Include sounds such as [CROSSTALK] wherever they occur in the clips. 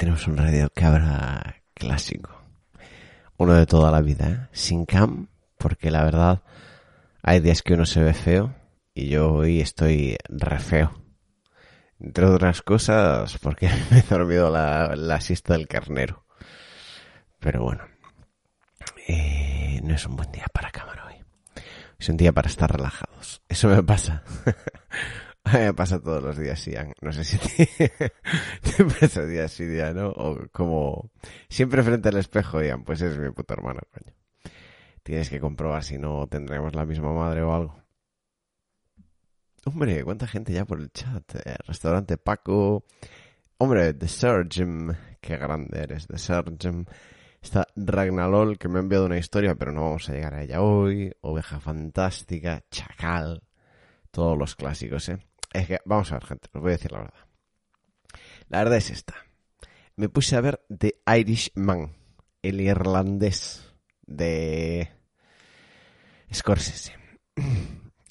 tenemos un radio cabra clásico. Uno de toda la vida, ¿eh? Sin cam, porque la verdad hay días que uno se ve feo y yo hoy estoy re feo. Entre otras cosas, porque [LAUGHS] me he dormido la, siesta del carnero. Pero bueno, eh, no es un buen día para cámara hoy. Es un día para estar relajados. Eso me pasa. [LAUGHS] me [LAUGHS] pasa todos los días, Ian. No sé si te, [LAUGHS] te pasa día sí, día no. O como siempre frente al espejo, Ian. Pues es mi puto hermano, coño. Tienes que comprobar si no tendremos la misma madre o algo. Hombre, cuánta gente ya por el chat. Eh, restaurante Paco. Hombre, The Surgeon. Qué grande eres, The Surgeon. Está Ragnalol, que me ha enviado una historia, pero no vamos a llegar a ella hoy. Oveja Fantástica, Chacal. Todos los clásicos, ¿eh? Es que, vamos a ver, gente, os voy a decir la verdad. La verdad es esta. Me puse a ver The Irishman, el irlandés de Scorsese.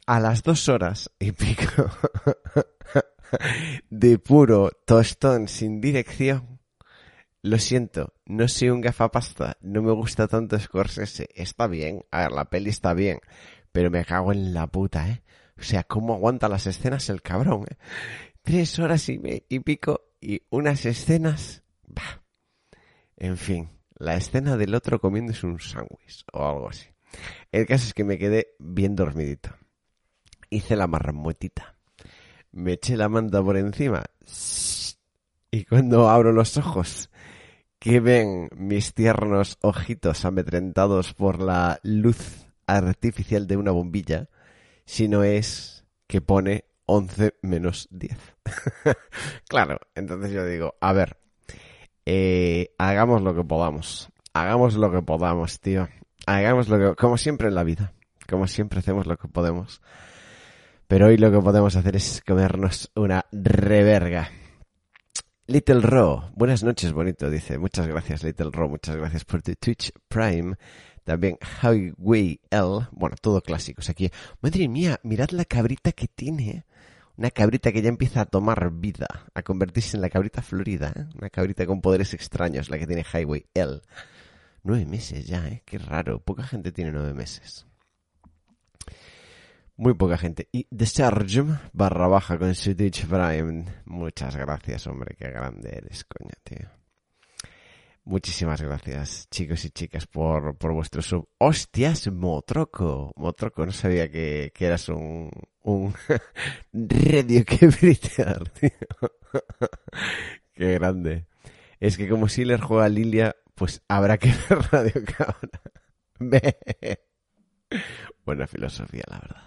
A las dos horas y pico [LAUGHS] de puro tostón sin dirección. Lo siento, no soy un gafapasta, no me gusta tanto Scorsese. Está bien, a ver, la peli está bien, pero me cago en la puta, ¿eh? O sea, ¿cómo aguanta las escenas el cabrón? Eh? Tres horas y, y, pico y unas escenas... Bah. En fin, la escena del otro comiéndose un sándwich o algo así. El caso es que me quedé bien dormidito. Hice la marramotita. Me eché la manta por encima. Y cuando abro los ojos, que ven mis tiernos ojitos amedrentados por la luz artificial de una bombilla, sino es que pone 11 menos 10. [LAUGHS] claro, entonces yo digo, a ver, eh, hagamos lo que podamos. Hagamos lo que podamos, tío. Hagamos lo que... Como siempre en la vida. Como siempre hacemos lo que podemos. Pero hoy lo que podemos hacer es comernos una reverga. Little Raw, buenas noches, bonito, dice. Muchas gracias, Little Raw, muchas gracias por tu Twitch Prime. También Highway L. Bueno, todo clásicos aquí. Madre mía, mirad la cabrita que tiene. Una cabrita que ya empieza a tomar vida, a convertirse en la cabrita florida. ¿eh? Una cabrita con poderes extraños, la que tiene Highway L. Nueve meses ya, ¿eh? Qué raro. Poca gente tiene nueve meses. Muy poca gente. Y The Surgeon barra baja con su Twitch Prime. Muchas gracias, hombre. Qué grande eres, coño, tío. Muchísimas gracias, chicos y chicas, por, por vuestro sub. ¡Hostias, Motroco! Motroco, no sabía que, que eras un, un [LAUGHS] radio que britear, [LAUGHS] tío. Qué grande. Es que como Siller juega a Lilia, pues habrá que [LAUGHS] ver Radio Cabra. Buena filosofía, la verdad.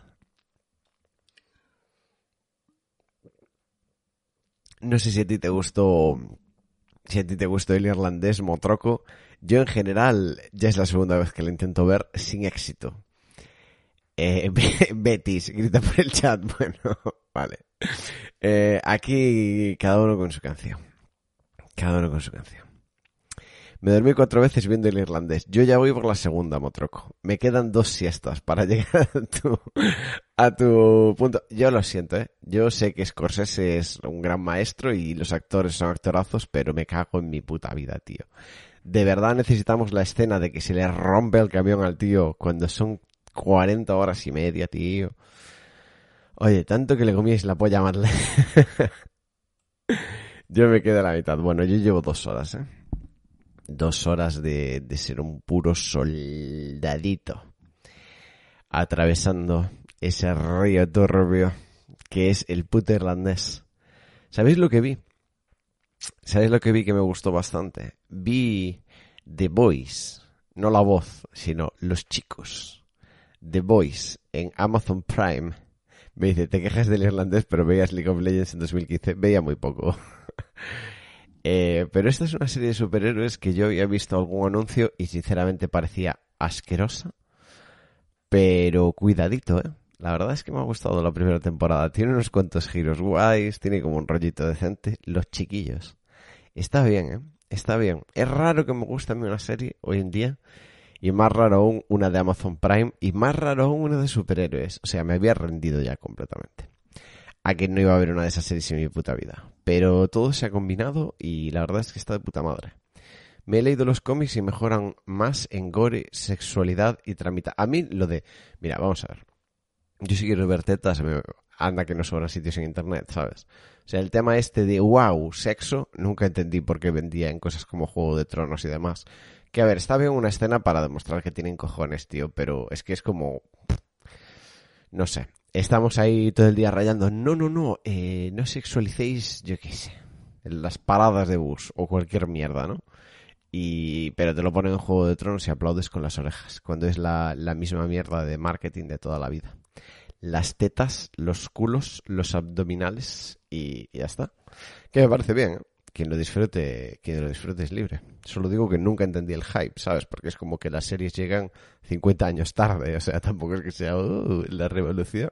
No sé si a ti te gustó si a ti te gustó el irlandés Motroco, yo en general ya es la segunda vez que lo intento ver sin éxito. Eh, [LAUGHS] Betis, grita por el chat. [LAUGHS] Bueno, vale. Eh, aquí cada uno con su canción. Cada uno con su canción. Me dormí cuatro veces viendo el irlandés. Yo ya voy por la segunda, Motroco. Me quedan dos siestas para [LAUGHS] llegar a tu, a tu punto. Yo lo siento, ¿eh? Yo sé que Scorsese es un gran maestro y los actores son actorazos, pero me cago en mi puta vida, tío. De verdad necesitamos la escena de que se le rompe el camión al tío cuando son 40 horas y media, tío. Oye, tanto que le comíais la polla más [LAUGHS] Yo me quedo a la mitad. Bueno, yo llevo dos horas, ¿eh? Dos horas de, de ser un puro soldadito atravesando ese río turbio que es el puto irlandés. ¿Sabéis lo que vi? ¿Sabéis lo que vi que me gustó bastante? Vi The Voice, no la voz, sino los chicos. The Voice en Amazon Prime. Me dice, te quejas del irlandés, pero veías League of Legends en 2015. Veía muy poco. [LAUGHS] Eh, pero esta es una serie de superhéroes que yo había visto algún anuncio y sinceramente parecía asquerosa. Pero cuidadito, ¿eh? La verdad es que me ha gustado la primera temporada. Tiene unos cuantos giros guays, tiene como un rollito decente. Los chiquillos. Está bien, ¿eh? Está bien. Es raro que me guste a mí una serie hoy en día. Y más raro aún una de Amazon Prime. Y más raro aún una de superhéroes. O sea, me había rendido ya completamente. A que no iba a haber una de esas series en mi puta vida. Pero todo se ha combinado y la verdad es que está de puta madre. Me he leído los cómics y mejoran más en gore, sexualidad y tramita. A mí lo de... Mira, vamos a ver. Yo si quiero ver tetas, anda que no sobran sitios en internet, ¿sabes? O sea, el tema este de wow, sexo, nunca entendí por qué vendía en cosas como Juego de Tronos y demás. Que a ver, está bien una escena para demostrar que tienen cojones, tío, pero es que es como... No sé, estamos ahí todo el día rayando. No, no, no, eh, no sexualicéis, yo qué sé, las paradas de bus o cualquier mierda, ¿no? Y, pero te lo ponen en Juego de Tronos y aplaudes con las orejas, cuando es la, la misma mierda de marketing de toda la vida. Las tetas, los culos, los abdominales y, y ya está. Que me parece bien, ¿eh? Quien lo disfrute, quien lo disfrute es libre. Solo digo que nunca entendí el hype, ¿sabes? Porque es como que las series llegan 50 años tarde, o sea, tampoco es que sea uh, la revolución.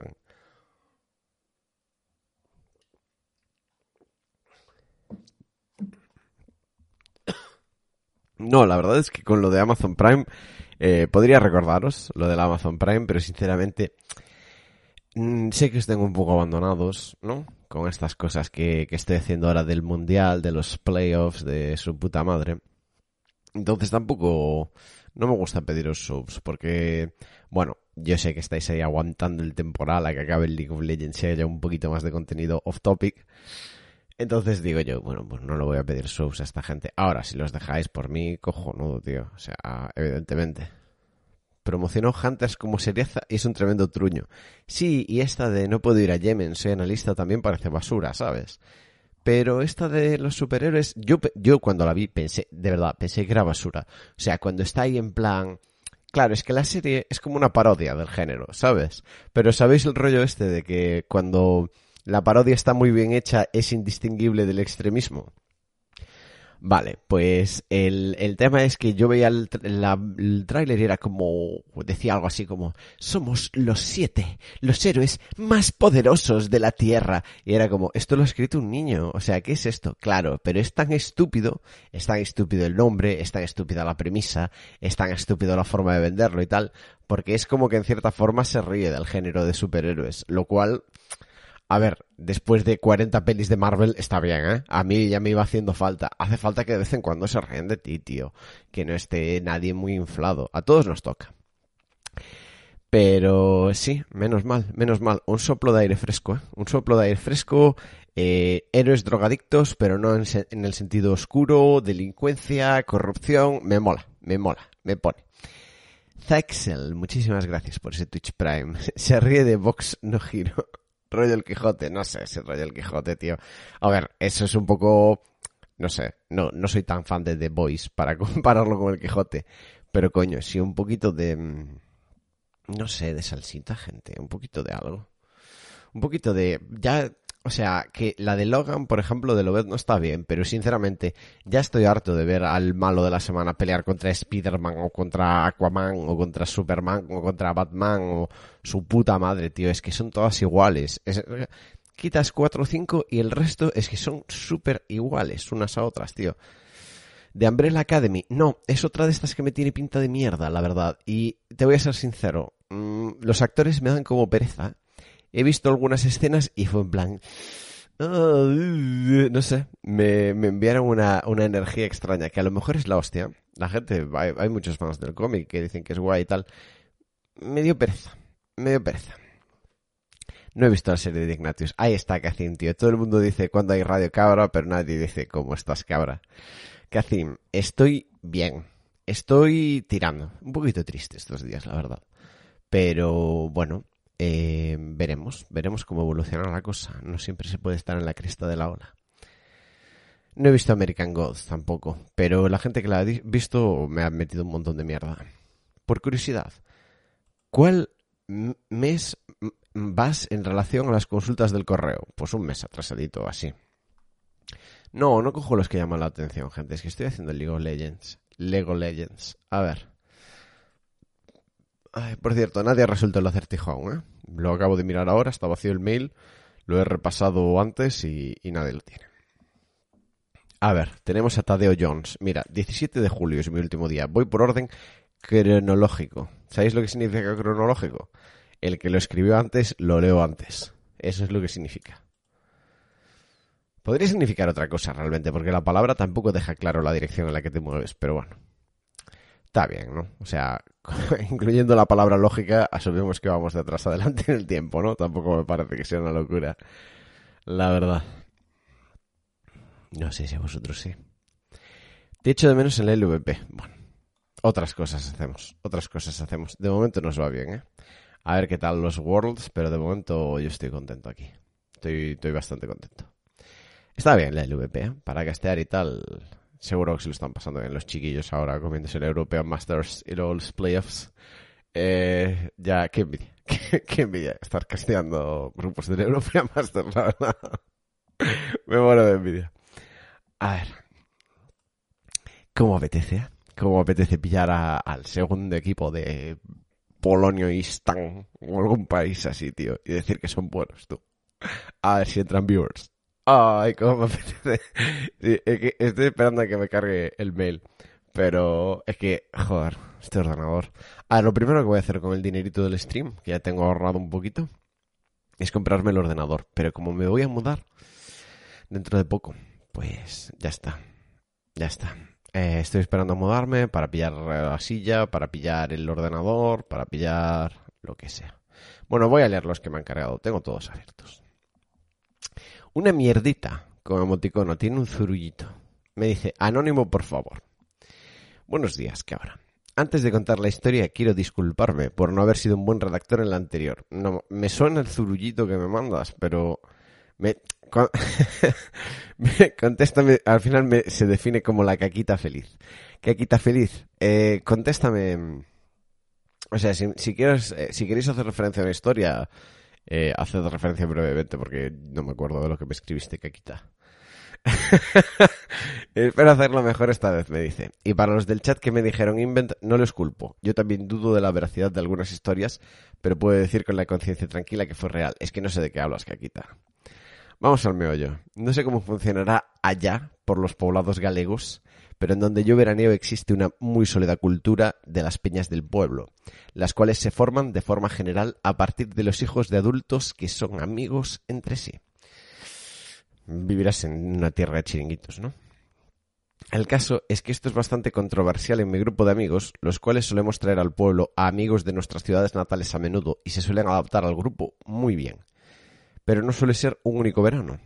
No, la verdad es que con lo de Amazon Prime eh, podría recordaros lo del Amazon Prime, pero sinceramente mm, sé que os tengo un poco abandonados, ¿no? Con estas cosas que, que estoy haciendo ahora del mundial, de los playoffs, de su puta madre. Entonces tampoco no me gusta pediros subs porque, bueno, yo sé que estáis ahí aguantando el temporal a que acabe el League of Legends y haya un poquito más de contenido off topic. Entonces digo yo, bueno, pues no lo voy a pedir subs a esta gente. Ahora, si los dejáis por mí, cojonudo, tío. O sea, evidentemente. Promocionó Hunters como serieza y es un tremendo truño. Sí, y esta de no puedo ir a Yemen, soy analista, también parece basura, ¿sabes? Pero esta de los superhéroes, yo, yo cuando la vi pensé, de verdad, pensé que era basura. O sea, cuando está ahí en plan... Claro, es que la serie es como una parodia del género, ¿sabes? Pero ¿sabéis el rollo este de que cuando la parodia está muy bien hecha, es indistinguible del extremismo. Vale, pues el, el tema es que yo veía el, la, el tráiler y era como, decía algo así como, somos los siete, los héroes más poderosos de la Tierra. Y era como, esto lo ha escrito un niño, o sea, ¿qué es esto? Claro, pero es tan estúpido, es tan estúpido el nombre, es tan estúpida la premisa, es tan estúpido la forma de venderlo y tal, porque es como que en cierta forma se ríe del género de superhéroes, lo cual a ver, después de 40 pelis de Marvel está bien, ¿eh? A mí ya me iba haciendo falta. Hace falta que de vez en cuando se ríen de ti, tío. Que no esté nadie muy inflado. A todos nos toca. Pero sí, menos mal, menos mal. Un soplo de aire fresco, ¿eh? Un soplo de aire fresco. Eh, héroes drogadictos, pero no en, en el sentido oscuro, delincuencia, corrupción. Me mola, me mola, me pone. Zaxel, muchísimas gracias por ese Twitch Prime. [LAUGHS] Se ríe de Vox no giro rollo el Quijote, no sé si rollo el Quijote, tío. A ver, eso es un poco, no sé, no, no soy tan fan de The Voice para [LAUGHS] compararlo con el Quijote, pero coño, sí un poquito de, mm, no sé, de salsita, gente, un poquito de algo. Un poquito de, ya o sea, que la de Logan, por ejemplo, de Lobet no está bien, pero sinceramente ya estoy harto de ver al malo de la semana pelear contra Spider-Man o contra Aquaman o contra Superman o contra Batman o su puta madre, tío. Es que son todas iguales. quitas cuatro o cinco y el resto es que son súper iguales unas a otras, tío. De Umbrella Academy, no, es otra de estas que me tiene pinta de mierda, la verdad. Y te voy a ser sincero, mmm, los actores me dan como pereza he visto algunas escenas y fue en plan... Oh, no sé, me, me enviaron una, una, energía extraña, que a lo mejor es la hostia. La gente, hay, hay muchos fans del cómic que dicen que es guay y tal. Me dio pereza, me dio pereza. No he visto la serie de Ignatius. Ahí está Cacim, tío. Todo el mundo dice cuando hay radio cabra, pero nadie dice cómo estás cabra. Cacim, estoy bien. Estoy tirando. Un poquito triste estos días, la verdad. Pero bueno, eh, veremos, veremos cómo evoluciona la cosa. No siempre se puede estar en la cresta de la ola. No he visto American Gods tampoco, pero la gente que la ha visto me ha metido un montón de mierda. Por curiosidad, ¿cuál mes vas en relación a las consultas del correo? Pues un mes atrasadito, así. No, no cojo los que llaman la atención, gente. Es que estoy haciendo Lego Legends. Lego Legends. A ver. Ay, por cierto, nadie ha resuelto el acertijo aún, ¿eh? Lo acabo de mirar ahora, está vacío el mail, lo he repasado antes y, y nadie lo tiene. A ver, tenemos a Tadeo Jones. Mira, 17 de julio es mi último día. Voy por orden cronológico. ¿Sabéis lo que significa cronológico? El que lo escribió antes, lo leo antes. Eso es lo que significa. Podría significar otra cosa realmente, porque la palabra tampoco deja claro la dirección en la que te mueves, pero bueno. Está bien, ¿no? O sea, [LAUGHS] incluyendo la palabra lógica, asumimos que vamos de atrás adelante en el tiempo, ¿no? Tampoco me parece que sea una locura. La verdad. No sé si a vosotros sí. Te echo de menos en el LVP. Bueno, otras cosas hacemos. Otras cosas hacemos. De momento nos va bien, ¿eh? A ver qué tal los Worlds, pero de momento yo estoy contento aquí. Estoy, estoy bastante contento. Está bien la LVP, ¿eh? Para castear y tal. Seguro que se lo están pasando bien los chiquillos ahora comiéndose el European Masters y los playoffs. Eh, ya, qué envidia. [LAUGHS] Qué, envidia estar casteando grupos del European Masters, la verdad. [LAUGHS] Me muero de envidia. A ver. ¿Cómo apetece? Eh? ¿Cómo apetece pillar al segundo equipo de Polonio y Stan o algún país así, tío? Y decir que son buenos, tú. A ver si entran viewers. Ay, cómo me [LAUGHS] apetece. estoy esperando a que me cargue el mail. Pero es que, joder, este ordenador. Ah, lo primero que voy a hacer con el dinerito del stream, que ya tengo ahorrado un poquito, es comprarme el ordenador. Pero como me voy a mudar dentro de poco, pues ya está. Ya está. Eh, estoy esperando a mudarme para pillar la silla, para pillar el ordenador, para pillar lo que sea. Bueno, voy a leer los que me han cargado. Tengo todos abiertos. Una mierdita como emoticono, tiene un zurullito. Me dice, anónimo, por favor. Buenos días, cabra. Antes de contar la historia, quiero disculparme por no haber sido un buen redactor en la anterior. No, me suena el zurullito que me mandas, pero [LAUGHS] me, contéstame, al final me, se define como la caquita feliz. Caquita feliz, eh, contéstame. O sea, si, si, quieres, eh, si queréis hacer referencia a una historia, eh, haced referencia brevemente porque no me acuerdo de lo que me escribiste, Caquita. [LAUGHS] Espero hacerlo mejor esta vez, me dice. Y para los del chat que me dijeron invent, no les culpo. Yo también dudo de la veracidad de algunas historias, pero puedo decir con la conciencia tranquila que fue real. Es que no sé de qué hablas, Caquita. Vamos al meollo. No sé cómo funcionará allá, por los poblados galegos, pero en donde yo veraneo existe una muy sólida cultura de las peñas del pueblo, las cuales se forman de forma general a partir de los hijos de adultos que son amigos entre sí. Vivirás en una tierra de chiringuitos, ¿no? El caso es que esto es bastante controversial en mi grupo de amigos, los cuales solemos traer al pueblo a amigos de nuestras ciudades natales a menudo y se suelen adaptar al grupo muy bien. Pero no suele ser un único verano.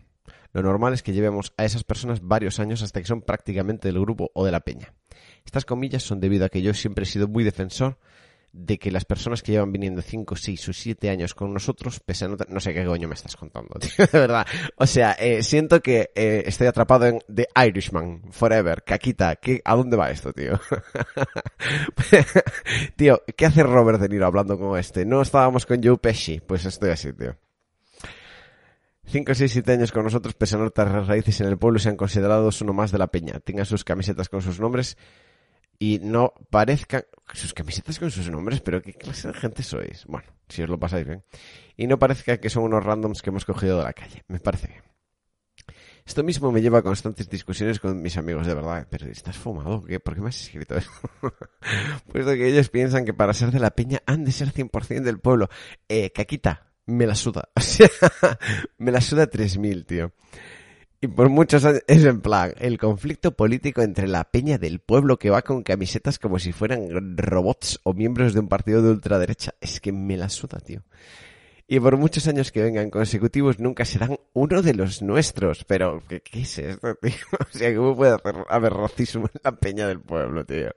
Lo normal es que llevemos a esas personas varios años hasta que son prácticamente del grupo o de la peña. Estas comillas son debido a que yo siempre he sido muy defensor de que las personas que llevan viniendo 5, 6 o 7 años con nosotros, pese a no, sé qué coño me estás contando, [LAUGHS] tío, de verdad. O sea, eh, siento que eh, estoy atrapado en The Irishman, Forever, Caquita, ¿qué, ¿a dónde va esto, tío? [LAUGHS] tío, ¿qué hace Robert De Niro hablando con este? No estábamos con Joe Pesci, pues estoy así, tío. 5, 6, 7 años con nosotros, pese a raíces en el pueblo, se han considerado uno más de la peña. Tengan sus camisetas con sus nombres y no parezcan sus camisetas con sus nombres, pero qué clase de gente sois. Bueno, si os lo pasáis bien. Y no parezca que son unos randoms que hemos cogido de la calle. Me parece bien. Esto mismo me lleva a constantes discusiones con mis amigos, de verdad. Pero ¿estás fumado? ¿Qué? ¿Por qué me has escrito eso? [LAUGHS] Puesto que ellos piensan que para ser de la peña han de ser 100% del pueblo. Eh, Caquita, me la suda. [LAUGHS] O sea, me la suda 3000, tío. Y por muchos años es en plan, el conflicto político entre la peña del pueblo que va con camisetas como si fueran robots o miembros de un partido de ultraderecha. Es que me la suda, tío y por muchos años que vengan consecutivos nunca serán uno de los nuestros. Pero, ¿qué, es esto, tío? [LAUGHS] O sea, ¿cómo puede haber racismo en la peña del pueblo, tío?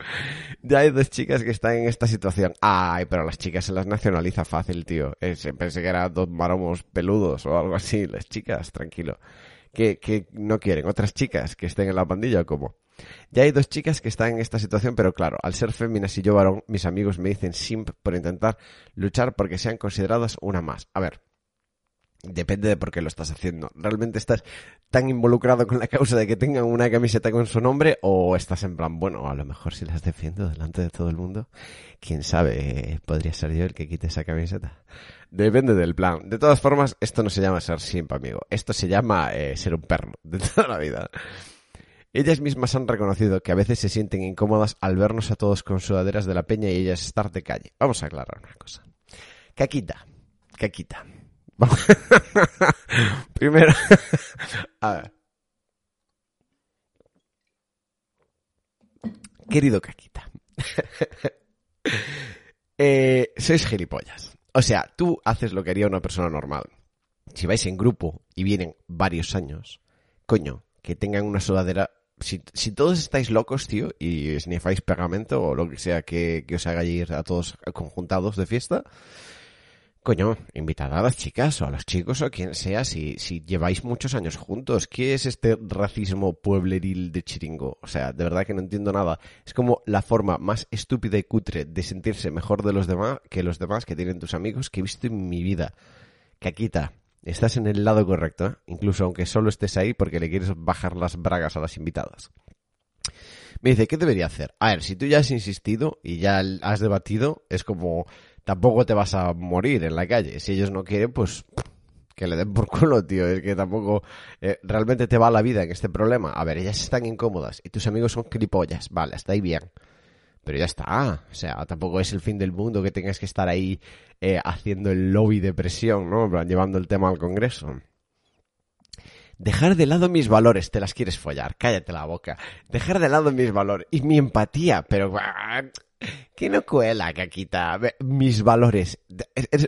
Ya hay dos chicas que están en esta situación. Ay, pero las chicas se las nacionaliza fácil, tío. Eh, pensé que eran dos maromos peludos o algo así. Las chicas, tranquilo. Que, que no quieren otras chicas que estén en la pandilla, ¿cómo? Ya hay dos chicas que están en esta situación, pero claro, al ser féminas y yo varón, mis amigos me dicen simp por intentar luchar porque sean consideradas una más. A ver, Depende de por qué lo estás haciendo. ¿Realmente estás tan involucrado con la causa de que tengan una camiseta con su nombre o estás en plan, bueno, a lo mejor si las defiendo delante de todo el mundo, quién sabe, podría ser yo el que quite esa camiseta. Depende del plan. De todas formas, esto no se llama ser simp, amigo. Esto se llama eh, ser un perro [LAUGHS] de toda la vida. Ellas mismas han reconocido que a veces se sienten incómodas al vernos a todos con sudaderas de la peña y ellas estar de calle. Vamos a aclarar una cosa. Caquita, Caquita. [LAUGHS] Primero, a ver. Querido Caquita. [LAUGHS] eh, sois gilipollas. O sea, tú haces lo que haría una persona normal. Si vais en grupo y vienen varios años, coño, que tengan una sudadera. Si, si todos estáis locos, tío, y snifáis pegamento o lo que sea que, que os haga ir a todos conjuntados de fiesta, Coño, invitad a las chicas o a los chicos o quien sea si, si lleváis muchos años juntos. ¿Qué es este racismo puebleril de chiringo? O sea, de verdad que no entiendo nada. Es como la forma más estúpida y cutre de sentirse mejor de los demás que los demás que tienen tus amigos que he visto en mi vida. Caquita, estás en el lado correcto, ¿eh? incluso aunque solo estés ahí porque le quieres bajar las bragas a las invitadas. Me dice, ¿qué debería hacer? A ver, si tú ya has insistido y ya has debatido, es como tampoco te vas a morir en la calle. Si ellos no quieren, pues que le den por culo, tío. Es que tampoco eh, realmente te va la vida en este problema. A ver, ellas están incómodas y tus amigos son clipollas. Vale, está ahí bien. Pero ya está. O sea, tampoco es el fin del mundo que tengas que estar ahí eh, haciendo el lobby de presión, ¿no? Llevando el tema al Congreso. Dejar de lado mis valores, te las quieres follar, cállate la boca. Dejar de lado mis valores y mi empatía, pero que no cuela, Caquita. Mis valores.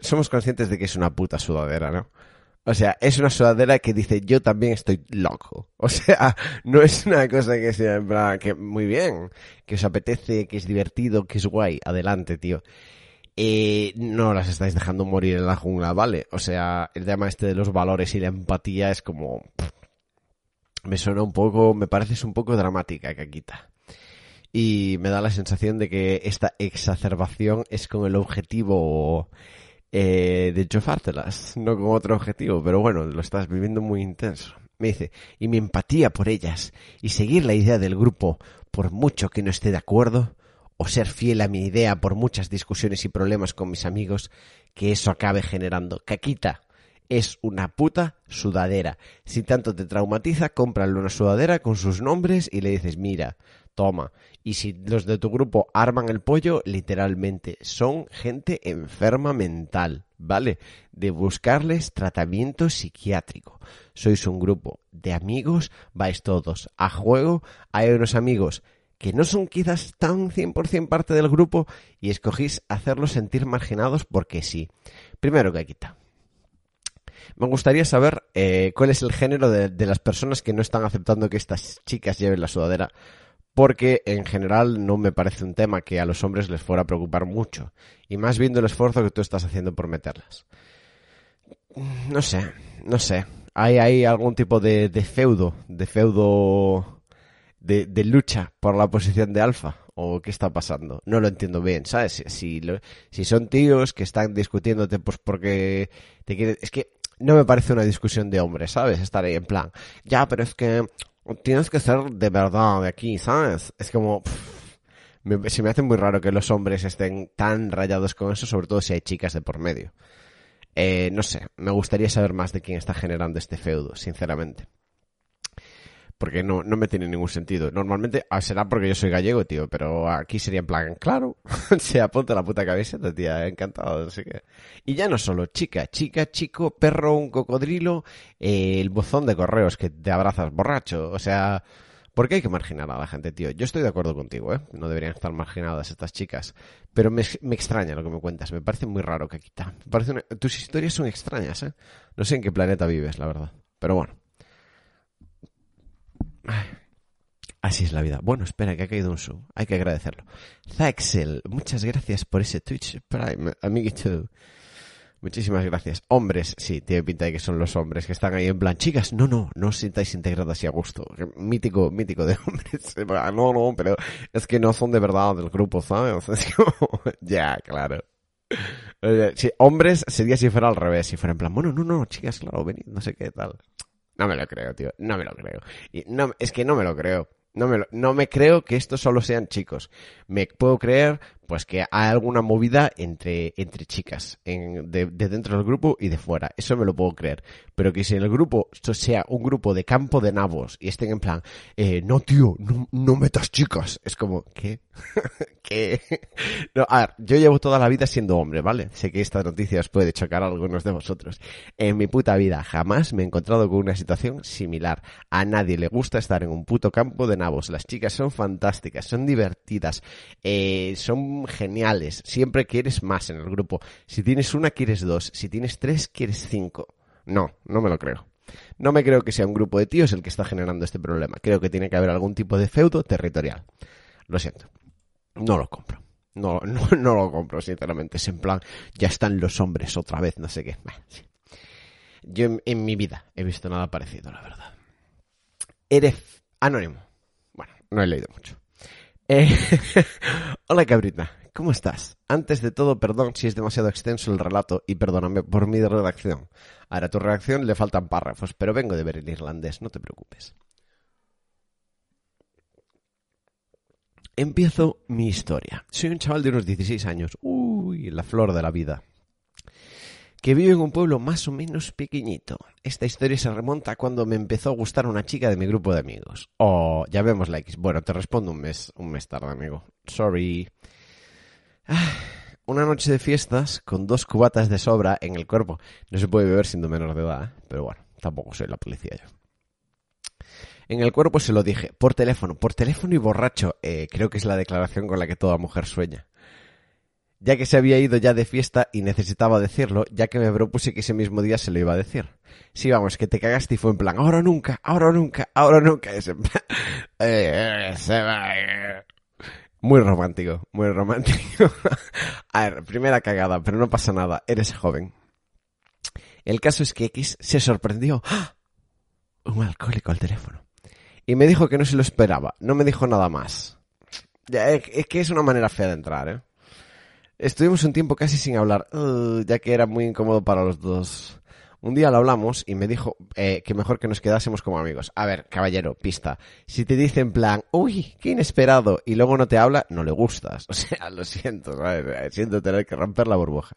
Somos conscientes de que es una puta sudadera, ¿no? O sea, es una sudadera que dice yo también estoy loco. [LAUGHS] O sea, no es una cosa que sea en que muy bien, que os apetece, que es divertido, que es guay. Adelante, tío. Eh, no las estáis dejando morir en la jungla, ¿vale? O sea, el tema este de los valores y la empatía es como... Me suena un poco, me pareces un poco dramática, Caquita y me da la sensación de que esta exacerbación es con el objetivo eh, de chofártelas, no con otro objetivo, pero bueno, lo estás viviendo muy intenso. Me dice, y mi empatía por ellas, y seguir la idea del grupo por mucho que no esté de acuerdo, o ser fiel a mi idea por muchas discusiones y problemas con mis amigos, que eso acabe generando caquita. Es una puta sudadera. Si tanto te traumatiza, cómprale una sudadera con sus nombres y le dices, mira, toma. Y si los de tu grupo arman el pollo, literalmente son gente enferma mental, ¿vale? De buscarles tratamiento psiquiátrico. Sois un grupo de amigos, vais todos a juego, hay unos amigos que no son quizás tan 100% parte del grupo y escogís hacerlos sentir marginados porque sí. Primero, que quita. Me gustaría saber eh, cuál es el género de, de, las personas que no están aceptando que estas chicas lleven la sudadera porque en general no me parece un tema que a los hombres les fuera a preocupar mucho, y más viendo el esfuerzo que tú estás haciendo por meterlas. No sé, no sé. ¿Hay, hay algún tipo de, de feudo, de feudo de, de, lucha por la posición de alfa? ¿O qué está pasando? No lo entiendo bien, ¿sabes? Si, si son tíos que están discutiéndote pues porque te quieren... Es que no me parece una discusión de hombres, ¿sabes? Estar ahí en plan, ya, pero es que tienes que ser de verdad de aquí, ¿sabes? Es como... se me hace muy raro que los hombres estén tan rayados con eso, sobre todo si hay chicas de por medio. Eh, no sé, me gustaría saber más de quién está generando este feudo, sinceramente porque no, no me tiene ningún sentido. Normalmente ah, será porque yo soy gallego, tío, pero aquí sería en plan, claro, [LAUGHS] se apunta la puta camiseta, tía, encantado, así que... Y ya no solo chica, chica, chico, perro, un cocodrilo, eh, el buzón de correos que te abrazas borracho, o sea... ¿Por qué hay que marginar a la gente, tío? Yo estoy de acuerdo contigo, ¿eh? No deberían estar marginadas estas chicas. Pero me, me extraña lo que me cuentas. Me parece muy raro que aquí está. parece Tus historias son extrañas, ¿eh? No sé en qué planeta vives, la verdad. Pero bueno. Así es la vida. Bueno, espera, que ha caído un sub. Hay que agradecerlo. Zaxel, muchas gracias por ese Twitch Prime, amiguito. Muchísimas gracias. Hombres, sí, tiene pinta de que son los hombres que están ahí en plan, chicas, no, no, no os sintáis integradas y a gusto. Mítico, mítico de [LAUGHS] hombres. No, no, pero es que no son de verdad del grupo, ¿sabes? [LAUGHS] Es ya, claro. Sí, hombres sería si fuera al revés, si fuera en plan, bueno, no, no, chicas, claro, venid, no sé qué tal. No me lo creo, tío. No me lo creo. Y no, es que no me lo creo. No me, no me creo que estos solo sean chicos. Me puedo creer pues que hay alguna movida entre, entre chicas, en, de, de, dentro del grupo y de fuera. Eso me lo puedo creer. Pero que si en el grupo sea un grupo de campo de nabos y estén en plan, eh, no tío, no, no metas chicas. Es como, ¿qué? [LAUGHS] ¿Qué? [LAUGHS] No, a ver, yo llevo toda la vida siendo hombre, ¿vale? Sé que esta noticia os puede chocar a algunos de vosotros. En mi puta vida jamás me he encontrado con una situación similar. A nadie le gusta estar en un puto campo de nabos. Las chicas son fantásticas, son divertidas, eh, son geniales. Siempre quieres más en el grupo. Si tienes una, quieres dos. Si tienes tres, quieres cinco. No, no me lo creo. No me creo que sea un grupo de tíos el que está generando este problema. Creo que tiene que haber algún tipo de feudo territorial. Lo siento. No lo compro. No, [LAUGHS] no, no lo compro, sinceramente. Es en plan, ya están los hombres otra vez, no sé qué. Yo en, en mi vida he visto nada parecido, la verdad. Eres anónimo. Bueno, no he leído mucho. Eh, [LAUGHS] Hola cabrita, ¿cómo estás? Antes de todo, perdón si es demasiado extenso el relato y perdóname por mi redacción. Ahora, a tu redacción le faltan párrafos, pero vengo de ver el irlandés, no te preocupes. Empiezo mi historia. Soy un chaval de unos 16 años. Uy, la flor de la vida que vive en un pueblo más o menos pequeñito. Esta historia se remonta a cuando me empezó a gustar una chica de mi grupo de amigos. Oh, ya vemos la X. Bueno, te respondo un mes, un mes tarde, amigo. Sorry. Ah, una noche de fiestas con dos cubatas de sobra en el cuerpo. No se puede beber siendo menor de edad, ¿eh? pero bueno, tampoco soy la policía yo. En el cuerpo se lo dije, por teléfono, por teléfono y borracho. Eh, creo que es la declaración con la que toda mujer sueña ya que se había ido ya de fiesta y necesitaba decirlo, ya que me propuse que ese mismo día se lo iba a decir. Sí, vamos, que te cagaste y fue en plan, ahora nunca, ahora nunca, ahora nunca. Plan, [LAUGHS] eh, eh, Muy romántico, muy romántico. [LAUGHS] a ver, primera cagada, pero no pasa nada, eres joven. El caso es que X se sorprendió. ¡Ah! Un alcohólico al teléfono. Y me dijo que no se lo esperaba, no me dijo nada más. Es que es una manera fea de entrar, ¿eh? Estuvimos un tiempo casi sin hablar, uh, ya que era muy incómodo para los dos. Un día lo hablamos y me dijo eh, que mejor que nos quedásemos como amigos. A ver, caballero, pista. Si te dice en plan, uy, qué inesperado, y luego no te habla, no le gustas. [LAUGHS] O sea, lo siento, siento tener que romper la burbuja.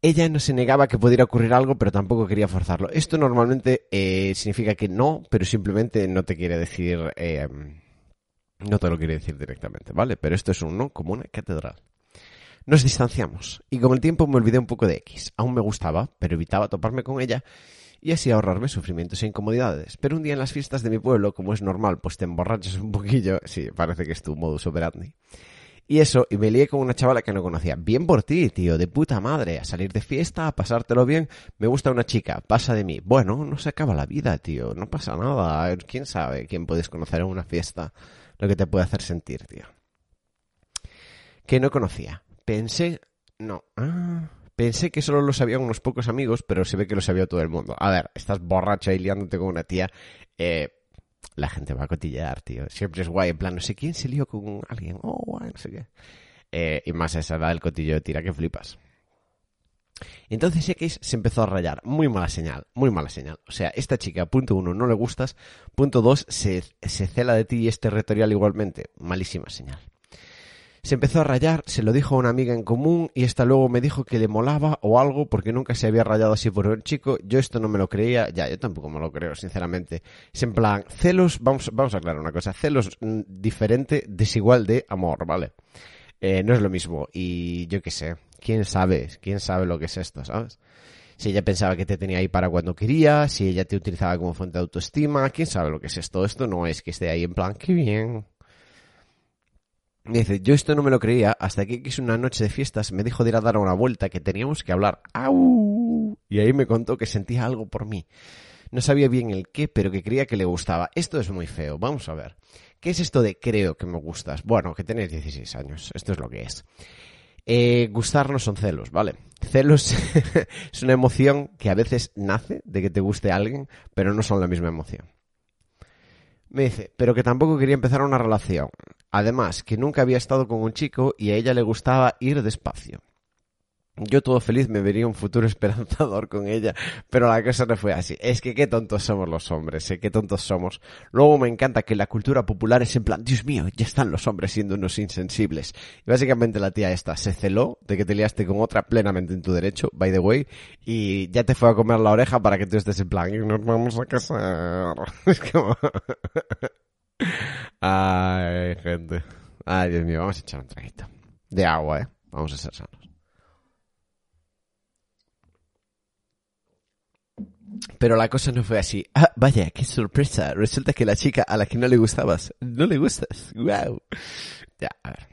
Ella no se negaba que pudiera ocurrir algo, pero tampoco quería forzarlo. Esto normalmente eh, significa que no, pero simplemente no te quiere decir, eh, no te lo quiere decir directamente, ¿vale? Pero esto es un no como una catedral. Nos distanciamos y con el tiempo me olvidé un poco de X. Aún me gustaba, pero evitaba toparme con ella y así ahorrarme sufrimientos e incomodidades. Pero un día en las fiestas de mi pueblo, como es normal, pues te emborrachas un poquillo, [LAUGHS] sí, parece que es tu modus operandi. Y eso, y me lié con una chavala que no conocía. Bien por ti, tío, de puta madre. A salir de fiesta, a pasártelo bien. Me gusta una chica, pasa de mí. Bueno, no se acaba la vida, tío. No pasa nada. ¿Quién sabe quién puedes conocer en una fiesta? Lo que te puede hacer sentir, tío. Que no conocía. Pensé, no, ah, pensé que solo lo sabían unos pocos amigos, pero se ve que lo sabía todo el mundo. A ver, estás borracha y liándote con una tía, eh, la gente va a cotillear, tío. Siempre es guay, en plan, no sé quién se lió con alguien, oh, guay, no sé qué. Eh, y más esa edad del cotillo de tira que flipas. Entonces X se empezó a rayar. Muy mala señal, muy mala señal. O sea, esta chica, punto uno, no le gustas. Punto dos, se, se cela de ti y es territorial igualmente. Malísima señal. Se empezó a rayar, se lo dijo a una amiga en común y esta luego me dijo que le molaba o algo porque nunca se había rayado así por un chico. Yo esto no me lo creía, ya, yo tampoco me lo creo, sinceramente. Es en plan, celos, vamos, vamos a aclarar una cosa, celos mm, diferente, desigual de amor, ¿vale? Eh, no es lo mismo y yo qué sé, quién sabe, quién sabe lo que es esto, ¿sabes? Si ella pensaba que te tenía ahí para cuando quería, si ella te utilizaba como fuente de autoestima, quién sabe lo que es esto. Esto no es que esté ahí en plan, qué bien, me dice, yo esto no me lo creía hasta que es una noche de fiestas me dijo de ir a dar una vuelta que teníamos que hablar. ¡Au! Y ahí me contó que sentía algo por mí. No sabía bien el qué, pero que creía que le gustaba. Esto es muy feo. Vamos a ver. ¿Qué es esto de creo que me gustas? Bueno, que tenés 16 años. Esto es lo que es. Eh, gustar no son celos, ¿vale? Celos [LAUGHS] es una emoción que a veces nace de que te guste alguien, pero no son la misma emoción. Me dice, pero que tampoco quería empezar una relación. Además, que nunca había estado con un chico y a ella le gustaba ir despacio. Yo todo feliz me vería un futuro [LAUGHS] esperanzador con ella, pero la cosa no fue así. Es que qué tontos somos los hombres, ¿eh? qué tontos somos. Luego me encanta que la cultura popular es en plan, Dios mío, ya están los hombres siendo unos insensibles. Y básicamente la tía esta se celó de que te liaste con otra plenamente en tu derecho, by the way, y ya te fue a comer la oreja para que tú estés en plan, y nos vamos a casar. [LAUGHS] Es como... [LAUGHS] Ay, gente. Ay, Dios mío, vamos a echar un traguito. De agua, ¿eh? Vamos a ser sanos. Pero la cosa no fue así. Ah, vaya, qué sorpresa. Resulta que la chica a la que no le gustabas, no le gustas. Wow. Ya, a ver.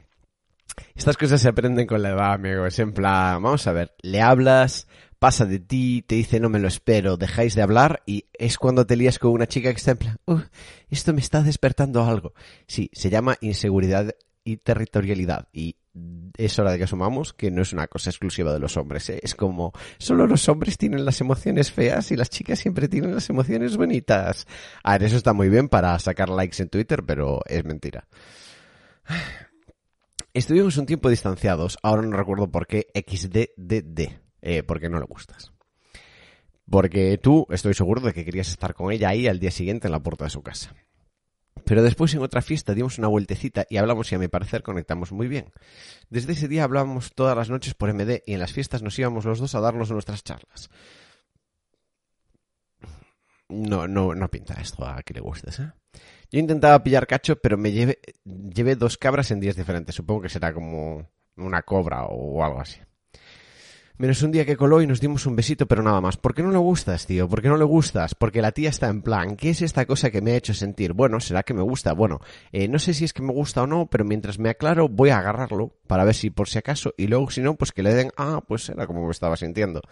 Estas cosas se aprenden con la edad, amigo. Es en plan, vamos a ver, le hablas, pasa de ti, te dice no me lo espero, dejáis de hablar y es cuando te lías con una chica que está en plan, uh, esto me está despertando algo. Sí, se llama inseguridad y territorialidad y es hora de que asumamos que no es una cosa exclusiva de los hombres. ¿eh? Es como, solo los hombres tienen las emociones feas y las chicas siempre tienen las emociones bonitas. A ver, eso está muy bien para sacar likes en Twitter, pero es mentira. [SIGHS] Estuvimos un tiempo distanciados, ahora no recuerdo por qué, XDDD, eh, porque no le gustas. Porque tú, estoy seguro de que querías estar con ella ahí al día siguiente en la puerta de su casa. Pero después en otra fiesta dimos una vueltecita y hablamos y a mi parecer conectamos muy bien. Desde ese día hablábamos todas las noches por MD y en las fiestas nos íbamos los dos a darnos nuestras charlas. No, no, no pinta esto a que le gustes, ¿eh? Yo intentaba pillar cacho, pero me llevé, llevé dos cabras en días diferentes. Supongo que será como una cobra o algo así. Menos un día que coló y nos dimos un besito, pero nada más. ¿Por qué no le gustas, tío? ¿Por qué no le gustas? Porque la tía está en plan, ¿qué es esta cosa que me ha hecho sentir? Bueno, ¿será que me gusta? Bueno, eh, no sé si es que me gusta o no, pero mientras me aclaro voy a agarrarlo para ver si por si acaso y luego si no, pues que le den, ah, pues era como me estaba sintiendo.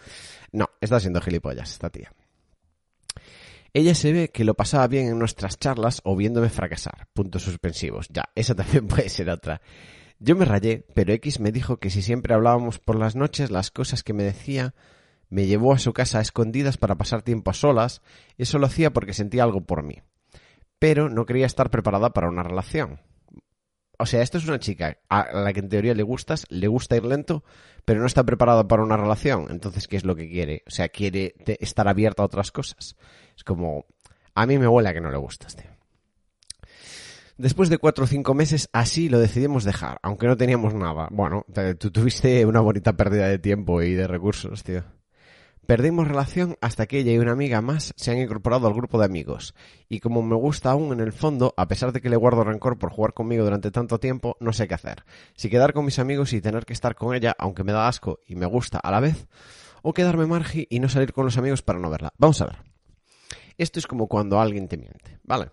No, está siendo gilipollas esta tía. Ella se ve que lo pasaba bien en nuestras charlas o viéndome fracasar. Puntos suspensivos. Ya, esa también [LAUGHS] puede ser otra. Yo me rayé, pero X me dijo que si siempre hablábamos por las noches, las cosas que me decía me llevó a su casa a escondidas para pasar tiempo a solas, eso lo hacía porque sentía algo por mí. Pero no quería estar preparada para una relación. O sea, esto es una chica a la que en teoría le gustas, le gusta ir lento, pero no está preparada para una relación. Entonces, ¿qué es lo que quiere? O sea, quiere estar abierta a otras cosas. Es como, a mí me huele a que no le gustas, tío. Después de cuatro o cinco meses, así lo decidimos dejar, aunque no teníamos nada. Bueno, tú tuviste una bonita pérdida de tiempo y de recursos, tío. Perdimos relación hasta que ella y una amiga más se han incorporado al grupo de amigos. Y como me gusta aún en el fondo, a pesar de que le guardo rencor por jugar conmigo durante tanto tiempo, no sé qué hacer. Si quedar con mis amigos y tener que estar con ella, aunque me da asco y me gusta a la vez, o quedarme margi y no salir con los amigos para no verla. Vamos a ver. Esto es como cuando alguien te miente, ¿vale?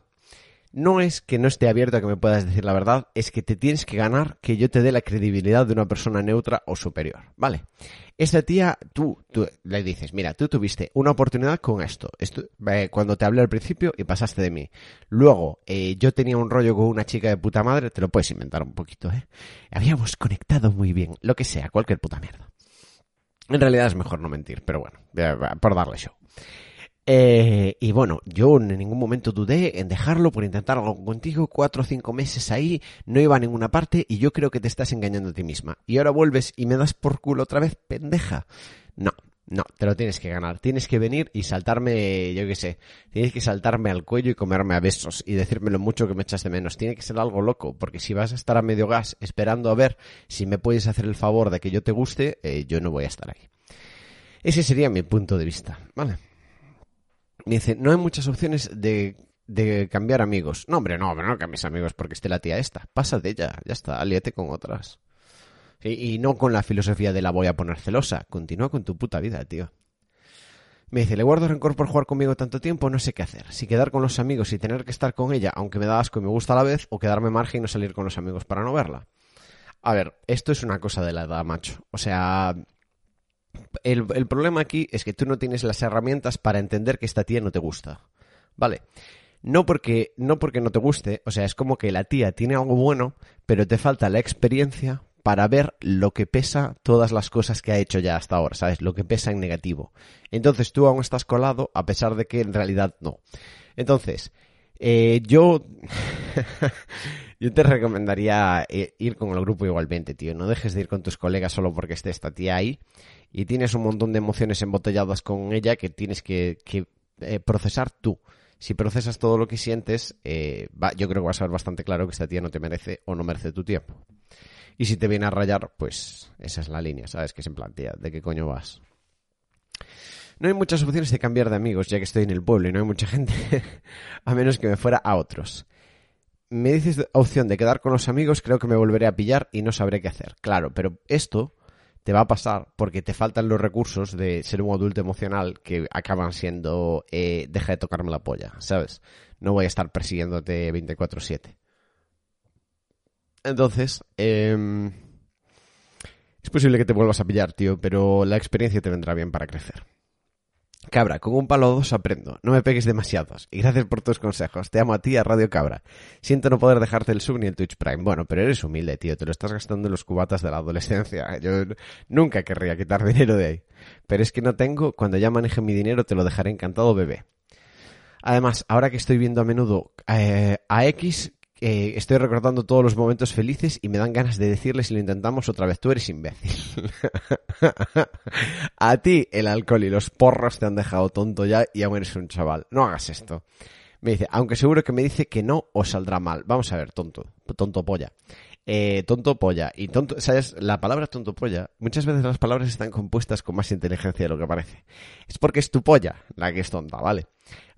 No es que no esté abierto a que me puedas decir la verdad, es que te tienes que ganar que yo te dé la credibilidad de una persona neutra o superior, ¿vale? Esta tía, tú, tú le dices, mira, tú tuviste una oportunidad con esto, esto eh, cuando te hablé al principio y pasaste de mí. Luego, eh, yo tenía un rollo con una chica de puta madre, te lo puedes inventar un poquito, ¿eh? Habíamos conectado muy bien, lo que sea, cualquier puta mierda. En realidad es mejor no mentir, pero bueno, por darle show. Eh, y bueno, yo en ningún momento dudé en dejarlo por intentar algo contigo, cuatro o cinco meses ahí, no iba a ninguna parte y yo creo que te estás engañando a ti misma. Y ahora vuelves y me das por culo otra vez, pendeja. No, no, te lo tienes que ganar. Tienes que venir y saltarme, yo qué sé, tienes que saltarme al cuello y comerme a besos y decirme lo mucho que me echas de menos. Tiene que ser algo loco, porque si vas a estar a medio gas esperando a ver si me puedes hacer el favor de que yo te guste, eh, yo no voy a estar ahí. Ese sería mi punto de vista, ¿vale? Dice, no hay muchas opciones de, de cambiar amigos. No, hombre, no, no cambies amigos porque esté la tía esta. Pasa de ella, ya está, aliate con otras. Y, no con la filosofía de la voy a poner celosa. Continúa con tu puta vida, tío. Me dice, le guardo rencor por jugar conmigo tanto tiempo, no sé qué hacer. Si quedar con los amigos y tener que estar con ella, aunque me da asco y me gusta a la vez, o quedarme margen y no salir con los amigos para no verla. A ver, esto es una cosa de la edad, macho. O sea, el, problema aquí es que tú no tienes las herramientas para entender que esta tía no te gusta. Vale. No porque, no porque no te guste, o sea, es como que la tía tiene algo bueno, pero te falta la experiencia para ver lo que pesa todas las cosas que ha hecho ya hasta ahora, ¿sabes? Lo que pesa en negativo. Entonces tú aún estás colado a pesar de que en realidad no. Entonces, Eh, yo... [LAUGHS] yo te recomendaría eh, ir con el grupo igualmente, tío. No dejes de ir con tus colegas solo porque esté esta tía ahí y tienes un montón de emociones embotelladas con ella que tienes que, eh, procesar tú. Si procesas todo lo que sientes, yo creo que vas a ver bastante claro que esta tía no te merece o no merece tu tiempo. Y si te viene a rayar, pues esa es la línea, ¿sabes? Que se plantea, ¿de qué coño vas? No hay muchas opciones de cambiar de amigos, ya que estoy en el pueblo y no hay mucha gente, [LAUGHS] a menos que me fuera a otros. Me dices opción de quedar con los amigos, creo que me volveré a pillar y no sabré qué hacer. Claro, pero esto te va a pasar porque te faltan los recursos de ser un adulto emocional que acaban siendo eh, deja de tocarme la polla, ¿sabes? No voy a estar persiguiéndote 24/7. Entonces, eh, es posible que te vuelvas a pillar, tío, pero la experiencia te vendrá bien para crecer. Cabra, con un palo o dos aprendo. No me pegues demasiados. Y gracias por tus consejos. Te amo a ti, a Radio Cabra. Siento no poder dejarte el sub ni el Twitch Prime. Bueno, pero eres humilde, tío. Te lo estás gastando en los cubatas de la adolescencia. [LAUGHS] Yo nunca querría quitar dinero de ahí. Pero es que no tengo. Cuando ya maneje mi dinero te lo dejaré encantado, bebé. Además, ahora que estoy viendo a menudo eh, a X, estoy recordando todos los momentos felices y me dan ganas de decirle si lo intentamos otra vez. Tú eres imbécil. [LAUGHS] a ti el alcohol y los porros te han dejado tonto ya y aún eres un chaval. No hagas esto. Me dice, aunque seguro que me dice que no o saldrá mal. Vamos a ver, tonto, tonto polla. Eh, tonto polla. Y tonto, ¿sabes? La palabra tonto polla, muchas veces las palabras están compuestas con más inteligencia de lo que parece. Es porque es tu polla la que es tonta, ¿vale?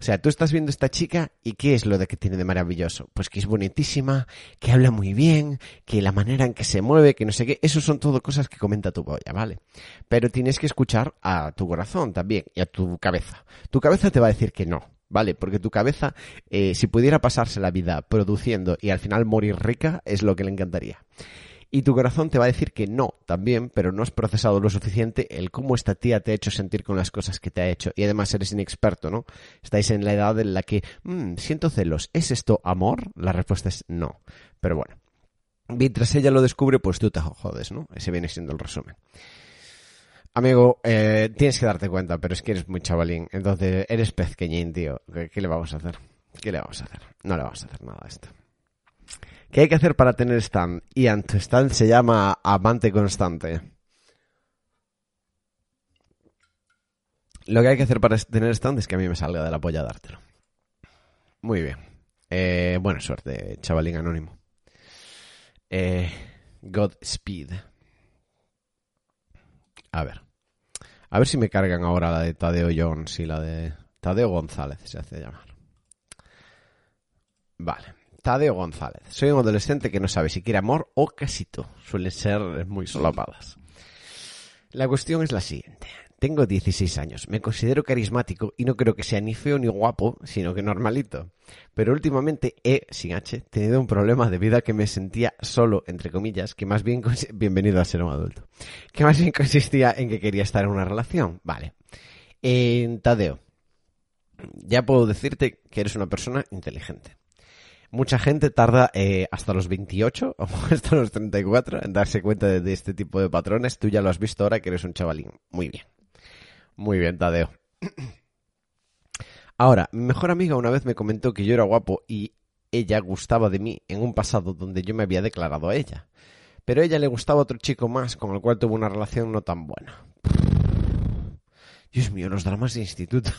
O sea, tú estás viendo esta chica y ¿qué es lo de que tiene de maravilloso? Pues que es bonitísima, que habla muy bien, que la manera en que se mueve, que no sé qué, eso son todo cosas que comenta tu polla, ¿vale? Pero tienes que escuchar a tu corazón también y a tu cabeza. Tu cabeza te va a decir que no, ¿vale? Porque tu cabeza, eh, si pudiera pasarse la vida produciendo y al final morir rica, es lo que le encantaría. Y tu corazón te va a decir que no, también, pero no has procesado lo suficiente el cómo esta tía te ha hecho sentir con las cosas que te ha hecho. Y además eres inexperto, ¿no? Estáis en la edad en la que, mmm, siento celos. ¿Es esto amor? La respuesta es no. Pero bueno. Mientras ella lo descubre, pues tú te jodes, ¿no? Ese viene siendo el resumen. Amigo, eh, tienes que darte cuenta, pero es que eres muy chavalín. Entonces, eres pezqueñín, tío. ¿Qué, le vamos a hacer? ¿Qué le vamos a hacer? No le vamos a hacer nada a esto. ¿Qué hay que hacer para tener stand? Y tu stand se llama Amante Constante. Lo que hay que hacer para tener stand es que a mí me salga de la polla dártelo. Muy bien. Eh, buena suerte, chavalín anónimo. Eh, Godspeed. A ver. A ver si me cargan ahora la de Tadeo Jones y la de Tadeo González, se hace llamar. Vale. Tadeo González. Soy un adolescente que no sabe si quiere amor o casito. Suelen ser muy solapadas. La cuestión es la siguiente. Tengo 16 años, me considero carismático y no creo que sea ni feo ni guapo, sino que normalito. Pero últimamente he, sin H, tenido un problema debido a que me sentía solo, entre comillas, que más bien, bienvenido a ser un adulto, que más bien consistía en que quería estar en una relación. Vale. En Tadeo, ya puedo decirte que eres una persona inteligente. Mucha gente tarda eh, hasta los 28 [LAUGHS] o hasta los 34 en darse cuenta de este tipo de patrones. Tú ya lo has visto ahora que eres un chavalín. Muy bien. Muy bien, Tadeo. [CLEARS THROAT] Ahora, mi mejor amiga una vez me comentó que yo era guapo y ella gustaba de mí en un pasado donde yo me había declarado a ella. Pero a ella le gustaba otro chico más con el cual tuvo una relación no tan buena. Dios mío, los dramas de instituto.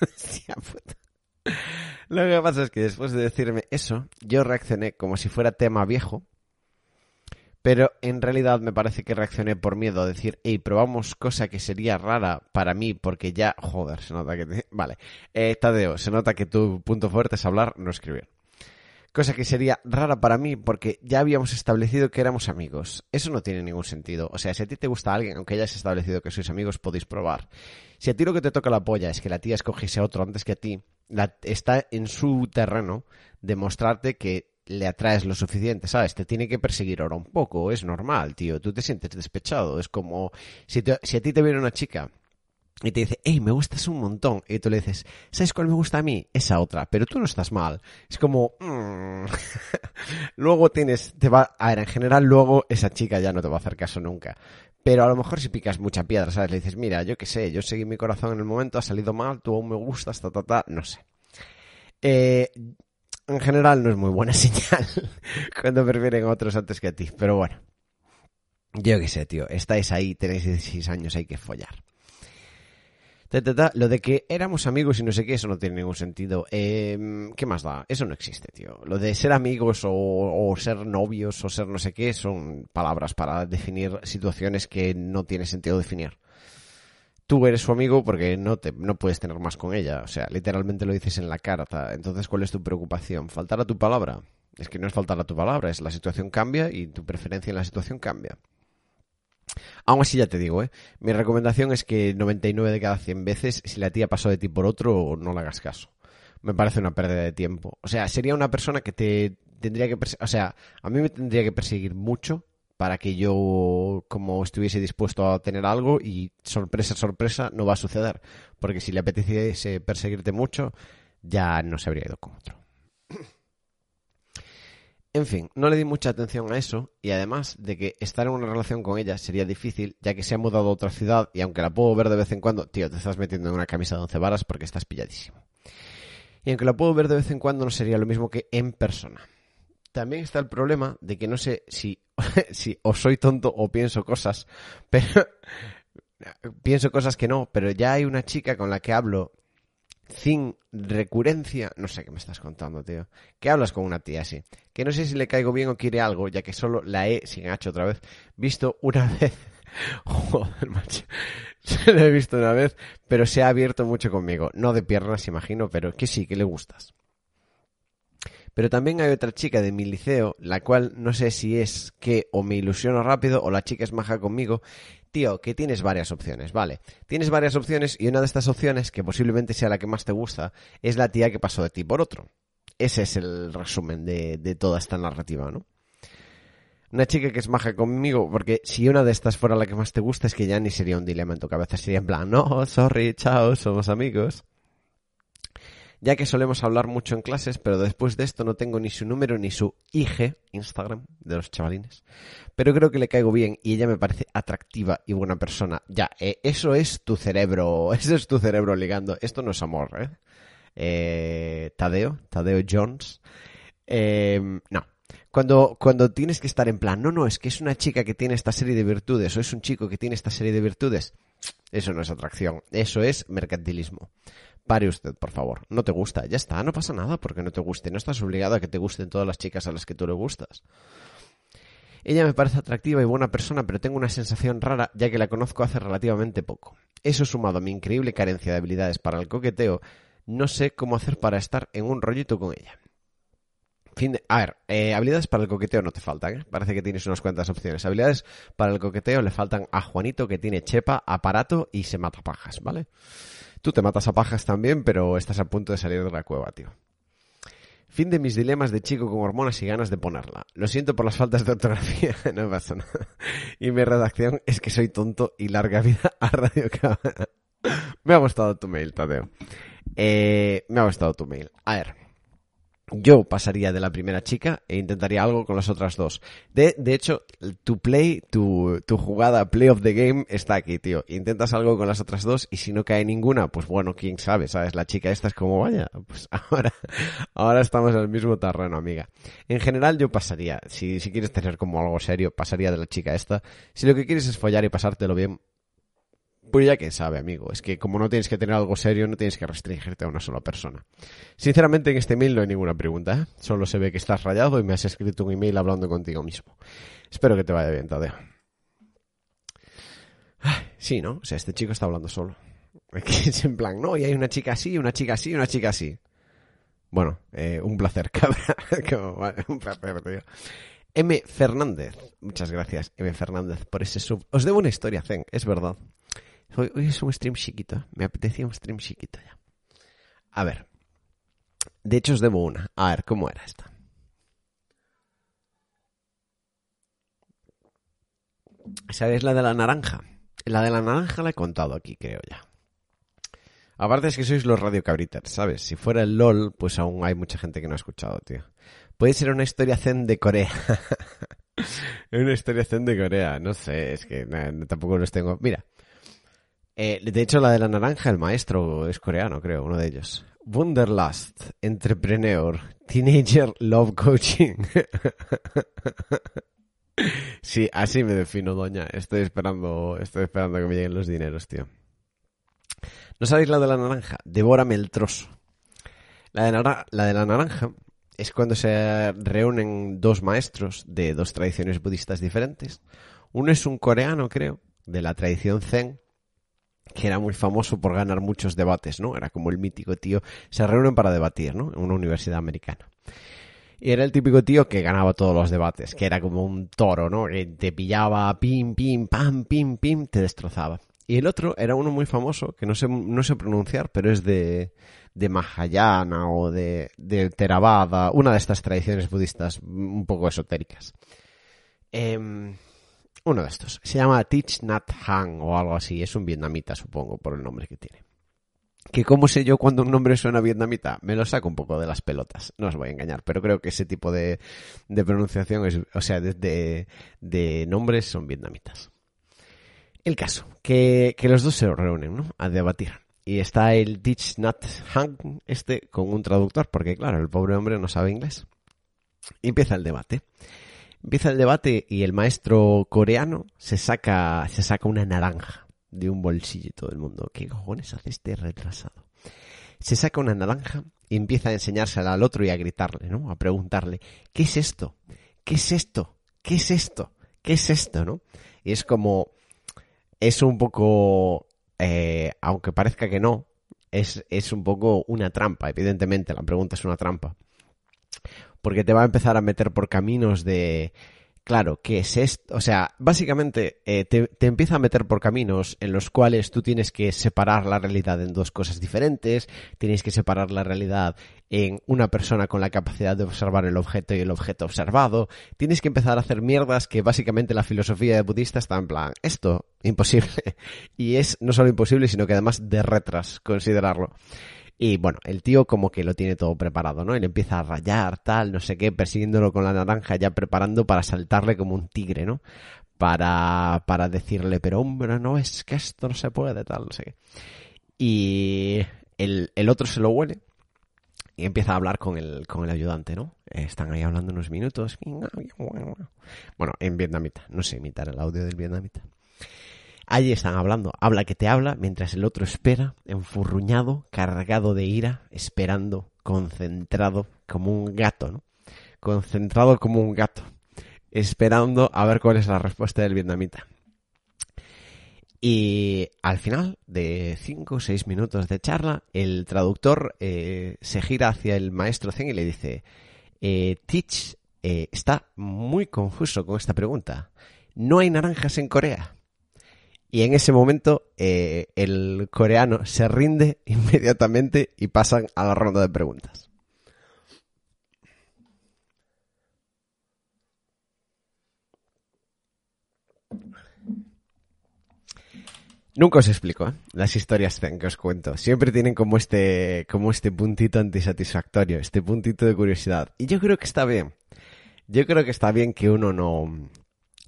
[LAUGHS] Lo que pasa es que después de decirme eso, yo reaccioné como si fuera tema viejo pero en realidad me parece que reaccioné por miedo a decir, hey, probamos cosa que sería rara para mí porque ya, joder, se nota que... Vale, eh, Tadeo, se nota que tu punto fuerte es hablar, no escribir. Cosa que sería rara para mí porque ya habíamos establecido que éramos amigos. Eso no tiene ningún sentido. O sea, si a ti te gusta alguien, aunque hayas establecido que sois amigos, podéis probar. Si a ti lo que te toca la polla es que la tía escogiese a otro antes que a ti, la, está en su terreno demostrarte que le atraes lo suficiente, ¿sabes? Te tiene que perseguir ahora un poco, es normal, tío. Tú te sientes despechado. Es como si, si a ti te viene una chica y te dice, hey, me gustas un montón. Y tú le dices, ¿sabes cuál me gusta a mí? Esa otra. Pero tú no estás mal. Es como, mm". [LAUGHS] luego tienes, te va, a ver, en general luego esa chica ya no te va a hacer caso nunca. Pero a lo mejor si picas mucha piedra, ¿sabes? Le dices, mira, yo qué sé, yo seguí mi corazón en el momento, ha salido mal, tú aún me gustas, ta, ta, ta, no sé. Eh, en general no es muy buena [LAUGHS] señal cuando prefieren otros antes que a ti. Pero bueno, yo qué sé, tío. Estáis ahí, tenéis 16 años, hay que follar. Lo de que éramos amigos y no sé qué, eso no tiene ningún sentido. Em, ¿Qué más da? Eso no existe, tío. Lo de ser amigos o, o, ser novios o ser no sé qué son palabras para definir situaciones que no tiene sentido definir. Tú eres su amigo porque no, te, no puedes tener más con ella. O sea, literalmente lo dices en la carta. Entonces, ¿cuál es tu preocupación? ¿Faltar a tu palabra? Es que no es faltar a tu palabra, es la situación cambia y tu preferencia en la situación cambia. Aún así ya te digo, ¿eh? mi recomendación es que 99 de cada 100 veces, si la tía pasó de ti por otro, no le hagas caso. Me parece una pérdida de tiempo. O sea, sería una persona que te tendría que... O sea, a mí me tendría que perseguir mucho para que yo como estuviese dispuesto a tener algo y sorpresa, sorpresa, no va a suceder. Porque si le apeteciese perseguirte mucho, ya no se habría ido con otro. En fin, no le di mucha atención a eso y además de que estar en una relación con ella sería difícil ya que se ha mudado a otra ciudad y aunque la puedo ver de vez en cuando, tío, te estás metiendo en una camisa de once varas porque estás pilladísimo. Y aunque la puedo ver de vez en cuando no sería lo mismo que en persona. También está el problema de que no sé si, [LAUGHS] si o soy tonto o pienso cosas, [LAUGHS] pero pienso cosas que no, pero ya hay una chica con la que hablo sin recurrencia, no sé qué me estás contando, tío. Que hablas con una tía así. Que no sé si le caigo bien o quiere algo, ya que solo la he, sin hecho otra vez, visto una [LAUGHS] vez. Joder, macho. Se la he visto una vez, pero se ha abierto mucho conmigo. No de piernas, imagino, pero que sí, que le gustas. Pero también hay otra chica de mi liceo, la cual no sé si es que o me ilusiono rápido o la chica es maja conmigo tío, que tienes varias opciones, vale. Tienes varias opciones y una de estas opciones, que posiblemente sea la que más te gusta, es la tía que pasó de ti por otro. Ese es el resumen de, de toda esta narrativa, ¿no? Una chica que es maja conmigo, porque si una de estas fuera la que más te gusta, es que ya ni sería un dilema en tu cabeza, sería en plan, no, sorry, chao, somos amigos ya que solemos hablar mucho en clases, pero después de esto no tengo ni su número ni su IG, Instagram, de los chavalines. Pero creo que le caigo bien y ella me parece atractiva y buena persona. Ya, eh, eso es tu cerebro, [LAUGHS] eso es tu cerebro ligando. Esto no es amor, ¿eh? eh Tadeo, Tadeo Jones. Em, no, cuando, cuando tienes que estar en plan, no, no, es que es una chica que tiene esta serie de virtudes o es un chico que tiene esta serie de virtudes, eso no es atracción, eso es mercantilismo. Pare usted, por favor. No te gusta. Ya está, no pasa nada porque no te guste. No estás obligado a que te gusten todas las chicas a las que tú le gustas. Ella me parece atractiva y buena persona, pero tengo una sensación rara ya que la conozco hace relativamente poco. Eso sumado a mi increíble carencia de habilidades para el coqueteo, no sé cómo hacer para estar en un rollito con ella. Fin A ver, eh, habilidades para el coqueteo no te faltan, ¿eh? Parece que tienes unas cuantas opciones. Habilidades para el coqueteo le faltan a Juanito que tiene chepa, aparato y se mata pajas, ¿vale? Tú te matas a pajas también, pero estás a punto de salir de la cueva, tío. Fin de mis dilemas de chico con hormonas y ganas de ponerla. Lo siento por las faltas de ortografía, [LAUGHS] no pasa nada. Y mi redacción es que soy tonto y larga vida a Radio Cabana. Me ha gustado tu mail, Tadeo. Eh, me ha gustado tu mail. A ver yo pasaría de la primera chica e intentaría algo con las otras dos. De, de hecho, tu play, tu, tu jugada play of the game está aquí, tío. Intentas algo con las otras dos y si no cae ninguna, pues bueno, quién sabe, ¿sabes? La chica esta es como, vaya, pues [LAUGHS] ahora, ahora estamos en el mismo terreno, amiga. En general yo pasaría, si, si quieres tener como algo serio, pasaría de la chica esta. Si lo que quieres es follar y pasártelo bien, pues ya que sabe, amigo. Es que como no tienes que tener algo serio, no tienes que restringirte a una sola persona. Sinceramente, en este email no hay ninguna pregunta. ¿eh? Solo se ve que estás rayado y me has escrito un email hablando contigo mismo. Espero que te vaya bien, Tadeo. Sí, ¿no? O sea, este chico está hablando solo. [LAUGHS] Es en plan, no, y hay una chica así, una chica así, una chica así. Bueno, eh, un placer, [LAUGHS] cabra. un placer, tío. M. Fernández. Muchas gracias, M. Fernández, por ese sub. Os debo una historia, Zen, es verdad. Hoy, es un stream chiquito. Me apetecía un stream chiquito ya. A ver. De hecho, os debo una. A ver, ¿cómo era esta? ¿Sabéis la de la naranja? La de la naranja la he contado aquí, creo ya. Aparte es que sois los radio cabritas, ¿sabes? Si fuera el LOL, pues aún hay mucha gente que no ha escuchado, tío. Puede ser una historia zen de Corea. [LAUGHS] una historia zen de Corea, no sé, es que tampoco los tengo. Mira, Eh, de hecho, la de la naranja, el maestro es coreano, creo, uno de ellos. Wunderlust, Entrepreneur, Teenager Love Coaching. [LAUGHS] sí, así me defino, doña. Estoy esperando, estoy esperando que me lleguen los dineros, tío. ¿No sabéis la de la naranja? Devórame el trozo. La de la naranja es cuando se reúnen dos maestros de dos tradiciones budistas diferentes. Uno es un coreano, creo, de la tradición zen, que era muy famoso por ganar muchos debates, ¿no? Era como el mítico tío. Se reúnen para debatir, ¿no? En una universidad americana. Y era el típico tío que ganaba todos los debates, que era como un toro, ¿no? Que te pillaba, pim, pim, pam, pim, pim, te destrozaba. Y el otro era uno muy famoso, que no sé, no sé pronunciar, pero es de, de Mahayana o de, de Theravada, una de estas tradiciones budistas un poco esotéricas. Eh, uno de estos. Se llama Thich Nhat Hanh o algo así. Es un vietnamita, supongo, por el nombre que tiene. Que cómo sé yo cuando un nombre suena vietnamita, me lo saco un poco de las pelotas. No os voy a engañar, pero creo que ese tipo de, de pronunciación, es, o sea, de, de, nombres son vietnamitas. El caso, que, que los dos se reúnen, ¿no? A debatir. Y está el Thich Nhat Hanh este con un traductor, porque claro, el pobre hombre no sabe inglés. Empieza el debate. Empieza el debate y el maestro coreano se saca, se saca una naranja de un bolsillo y todo el mundo. ¿Qué cojones hace este retrasado? Se saca una naranja y empieza a enseñársela al otro y a gritarle, ¿no? A preguntarle, ¿qué es esto? ¿Qué es esto? ¿Qué es esto? ¿Qué es esto? ¿No? Y es como, es un poco, eh, aunque parezca que no, es, es un poco una trampa, evidentemente, la pregunta es una trampa porque te va a empezar a meter por caminos de, claro, ¿qué es esto? O sea, básicamente eh, te, empieza a meter por caminos en los cuales tú tienes que separar la realidad en dos cosas diferentes, tienes que separar la realidad en una persona con la capacidad de observar el objeto y el objeto observado, tienes que empezar a hacer mierdas que básicamente la filosofía de budista está en plan, esto, imposible. [LAUGHS] y es no solo imposible, sino que además de retras considerarlo. Y bueno, el tío como que lo tiene todo preparado, ¿no? Él empieza a rayar, tal, no sé qué, persiguiéndolo con la naranja, ya preparando para saltarle como un tigre, ¿no? Para, para decirle, pero hombre, no es que esto no se puede, tal, no sé qué. Y el, el otro se lo huele y empieza a hablar con el, con el ayudante, ¿no? Están ahí hablando unos minutos. Bueno, en vietnamita, no sé imitar el audio del vietnamita. Allí están hablando, habla que te habla, mientras el otro espera, enfurruñado, cargado de ira, esperando, concentrado, como un gato, ¿no? Concentrado como un gato, esperando a ver cuál es la respuesta del vietnamita. Y al final de cinco o seis minutos de charla, el traductor eh, se gira hacia el maestro Zen y le dice, eh, Teach eh, está muy confuso con esta pregunta. ¿No hay naranjas en Corea? Y en ese momento eh, el coreano se rinde [LAUGHS] inmediatamente y pasan a la ronda de preguntas. Nunca os explico ¿eh? las historias que os cuento. Siempre tienen como este, como este puntito antisatisfactorio, este puntito de curiosidad. Y yo creo que está bien. Yo creo que está bien que uno no,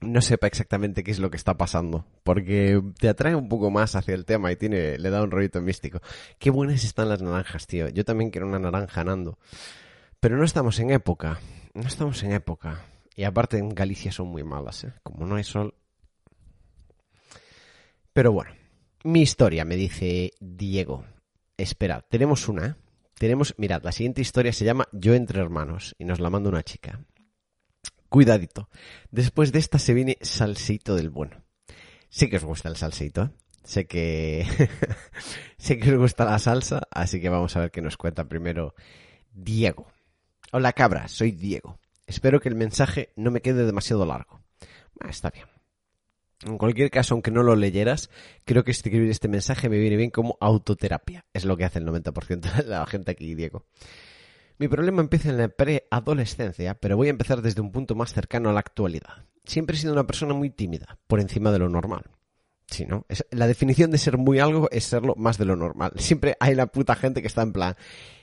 no sepa exactamente qué es lo que está pasando, porque te atrae un poco más hacia el tema y tiene, le da un rollito místico. Qué buenas están las naranjas, tío. Yo también quiero una naranja, Nando. Pero no estamos en época. No estamos en época. Y aparte en Galicia son muy malas, ¿eh? Como no hay sol. Pero bueno, mi historia, me dice Diego. Esperad, tenemos una, ¿eh? Tenemos, mirad, la siguiente historia se llama Yo entre hermanos y nos la manda una chica. Cuidadito. Después de esta se viene salsito del bueno. Sé que os gusta el salsito, ¿eh? Sé que... [LAUGHS] sé que os gusta la salsa, así que vamos a ver qué nos cuenta primero Diego. Hola cabra, soy Diego. Espero que el mensaje no me quede demasiado largo. Ah, está bien. En cualquier caso, aunque no lo leyeras, creo que escribir este mensaje me viene bien como autoterapia. Es lo que hace el 90% de la gente aquí, Diego. Mi problema empieza en la preadolescencia, pero voy a empezar desde un punto más cercano a la actualidad. Siempre he sido una persona muy tímida, por encima de lo normal. Sí, ¿no? Es, la definición de ser muy algo es serlo más de lo normal. Siempre hay la puta gente que está en plan,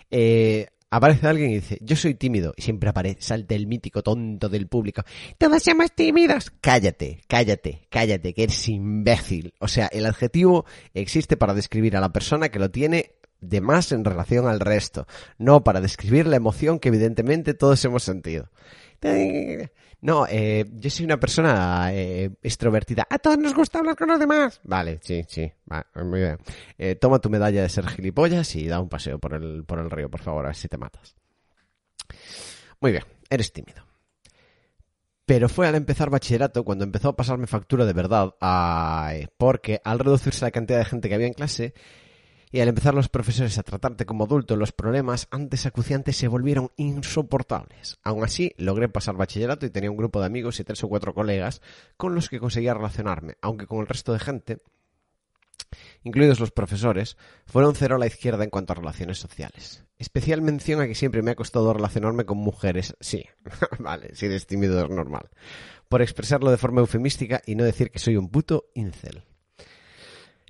eh, Aparece alguien y dice, yo soy tímido. Y siempre aparece, el mítico tonto del público. Todos somos tímidos. Cállate, cállate, cállate, que eres imbécil. O sea, el adjetivo existe para describir a la persona que lo tiene de más en relación al resto, no para describir la emoción que evidentemente todos hemos sentido. No, eh, yo soy una persona eh, extrovertida. A todos nos gusta hablar con los demás. Vale, sí, sí, muy bien. Eh, toma tu medalla de ser gilipollas y da un paseo por el, por el río, por favor, a ver si te matas. Muy bien, eres tímido. Pero fue al empezar bachillerato cuando empezó a pasarme factura de verdad, porque al reducirse la cantidad de gente que había en clase, y al empezar los profesores a tratarte como adulto, los problemas antes acuciantes se volvieron insoportables. Aún así, logré pasar bachillerato y tenía un grupo de amigos y tres o cuatro colegas con los que conseguía relacionarme, aunque con el resto de gente, incluidos los profesores, fueron cero a la izquierda en cuanto a relaciones sociales. Especial mención a que siempre me ha costado relacionarme con mujeres, sí, [LAUGHS] vale, si eres tímido es normal, por expresarlo de forma eufemística y no decir que soy un puto incel.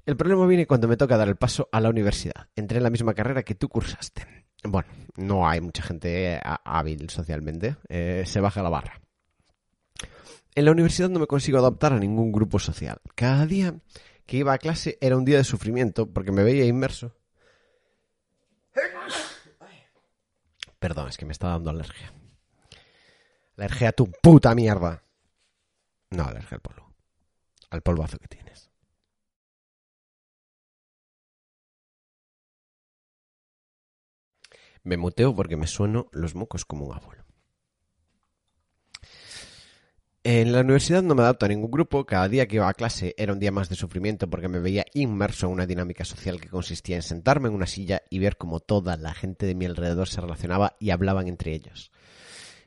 El problema viene cuando me toca dar el paso a la universidad. Entré en la misma carrera que tú cursaste. Bueno, no hay mucha gente eh, hábil socialmente. Eh, se baja la barra. En la universidad no me consigo adaptar a ningún grupo social. Cada día que iba a clase era un día de sufrimiento porque me veía inmerso. Perdón, es que me está dando alergia. Alergia a tu puta mierda. No, alergia al polvo. Al polvazo que tienes. Me muteo porque me sueno los mocos como un abuelo. En la universidad no me adapto a ningún grupo, cada día que iba a clase era un día más de sufrimiento porque me veía inmerso en una dinámica social que consistía en sentarme en una silla y ver cómo toda la gente de mi alrededor se relacionaba y hablaban entre ellos.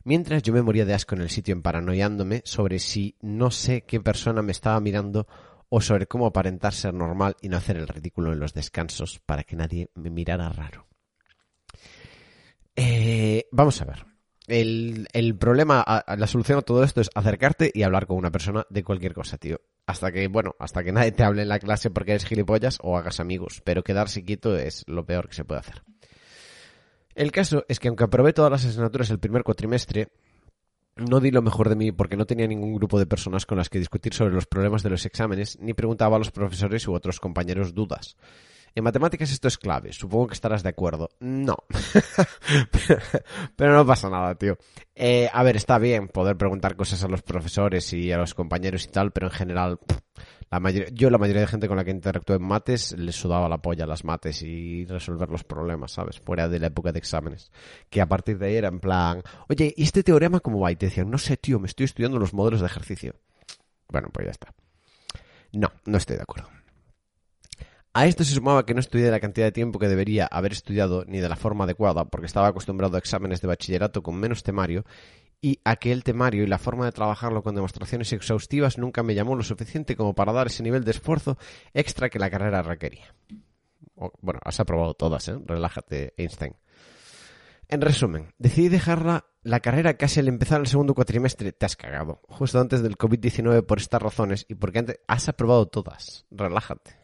Mientras yo me moría de asco en el sitio paranoiándome sobre si no sé qué persona me estaba mirando o sobre cómo aparentar ser normal y no hacer el ridículo en los descansos para que nadie me mirara raro. Vamos a ver. El, el problema, la solución a todo esto es acercarte y hablar con una persona de cualquier cosa, tío. Hasta que, bueno, hasta que nadie te hable en la clase porque eres gilipollas o hagas amigos. Pero quedarse quieto es lo peor que se puede hacer. El caso es que aunque aprobé todas las asignaturas el primer cuatrimestre, no di lo mejor de mí porque no tenía ningún grupo de personas con las que discutir sobre los problemas de los exámenes, ni preguntaba a los profesores u otros compañeros dudas. En matemáticas esto es clave, supongo que estarás de acuerdo. No. [LAUGHS] Pero no pasa nada, tío. Eh, a ver, está bien poder preguntar cosas a los profesores y a los compañeros y tal, pero en general, la yo la mayoría de gente con la que interactué en mates les sudaba la polla las mates y resolver los problemas, ¿sabes? Fuera de la época de exámenes. Que a partir de ahí era en plan, oye, ¿y este teorema cómo va? Y te decían, no sé, tío, me estoy estudiando los modelos de ejercicio. Bueno, pues ya está. No, no estoy de acuerdo. A esto se sumaba que no estudié la cantidad de tiempo que debería haber estudiado ni de la forma adecuada, porque estaba acostumbrado a exámenes de bachillerato con menos temario, y a que el temario y la forma de trabajarlo con demostraciones exhaustivas nunca me llamó lo suficiente como para dar ese nivel de esfuerzo extra que la carrera requería. bueno, has aprobado todas, ¿eh? Relájate, Einstein. En resumen, decidí dejarla la carrera casi al empezar el segundo cuatrimestre. Te has cagado. Justo antes del COVID-19 por estas razones y porque antes has aprobado todas. Relájate.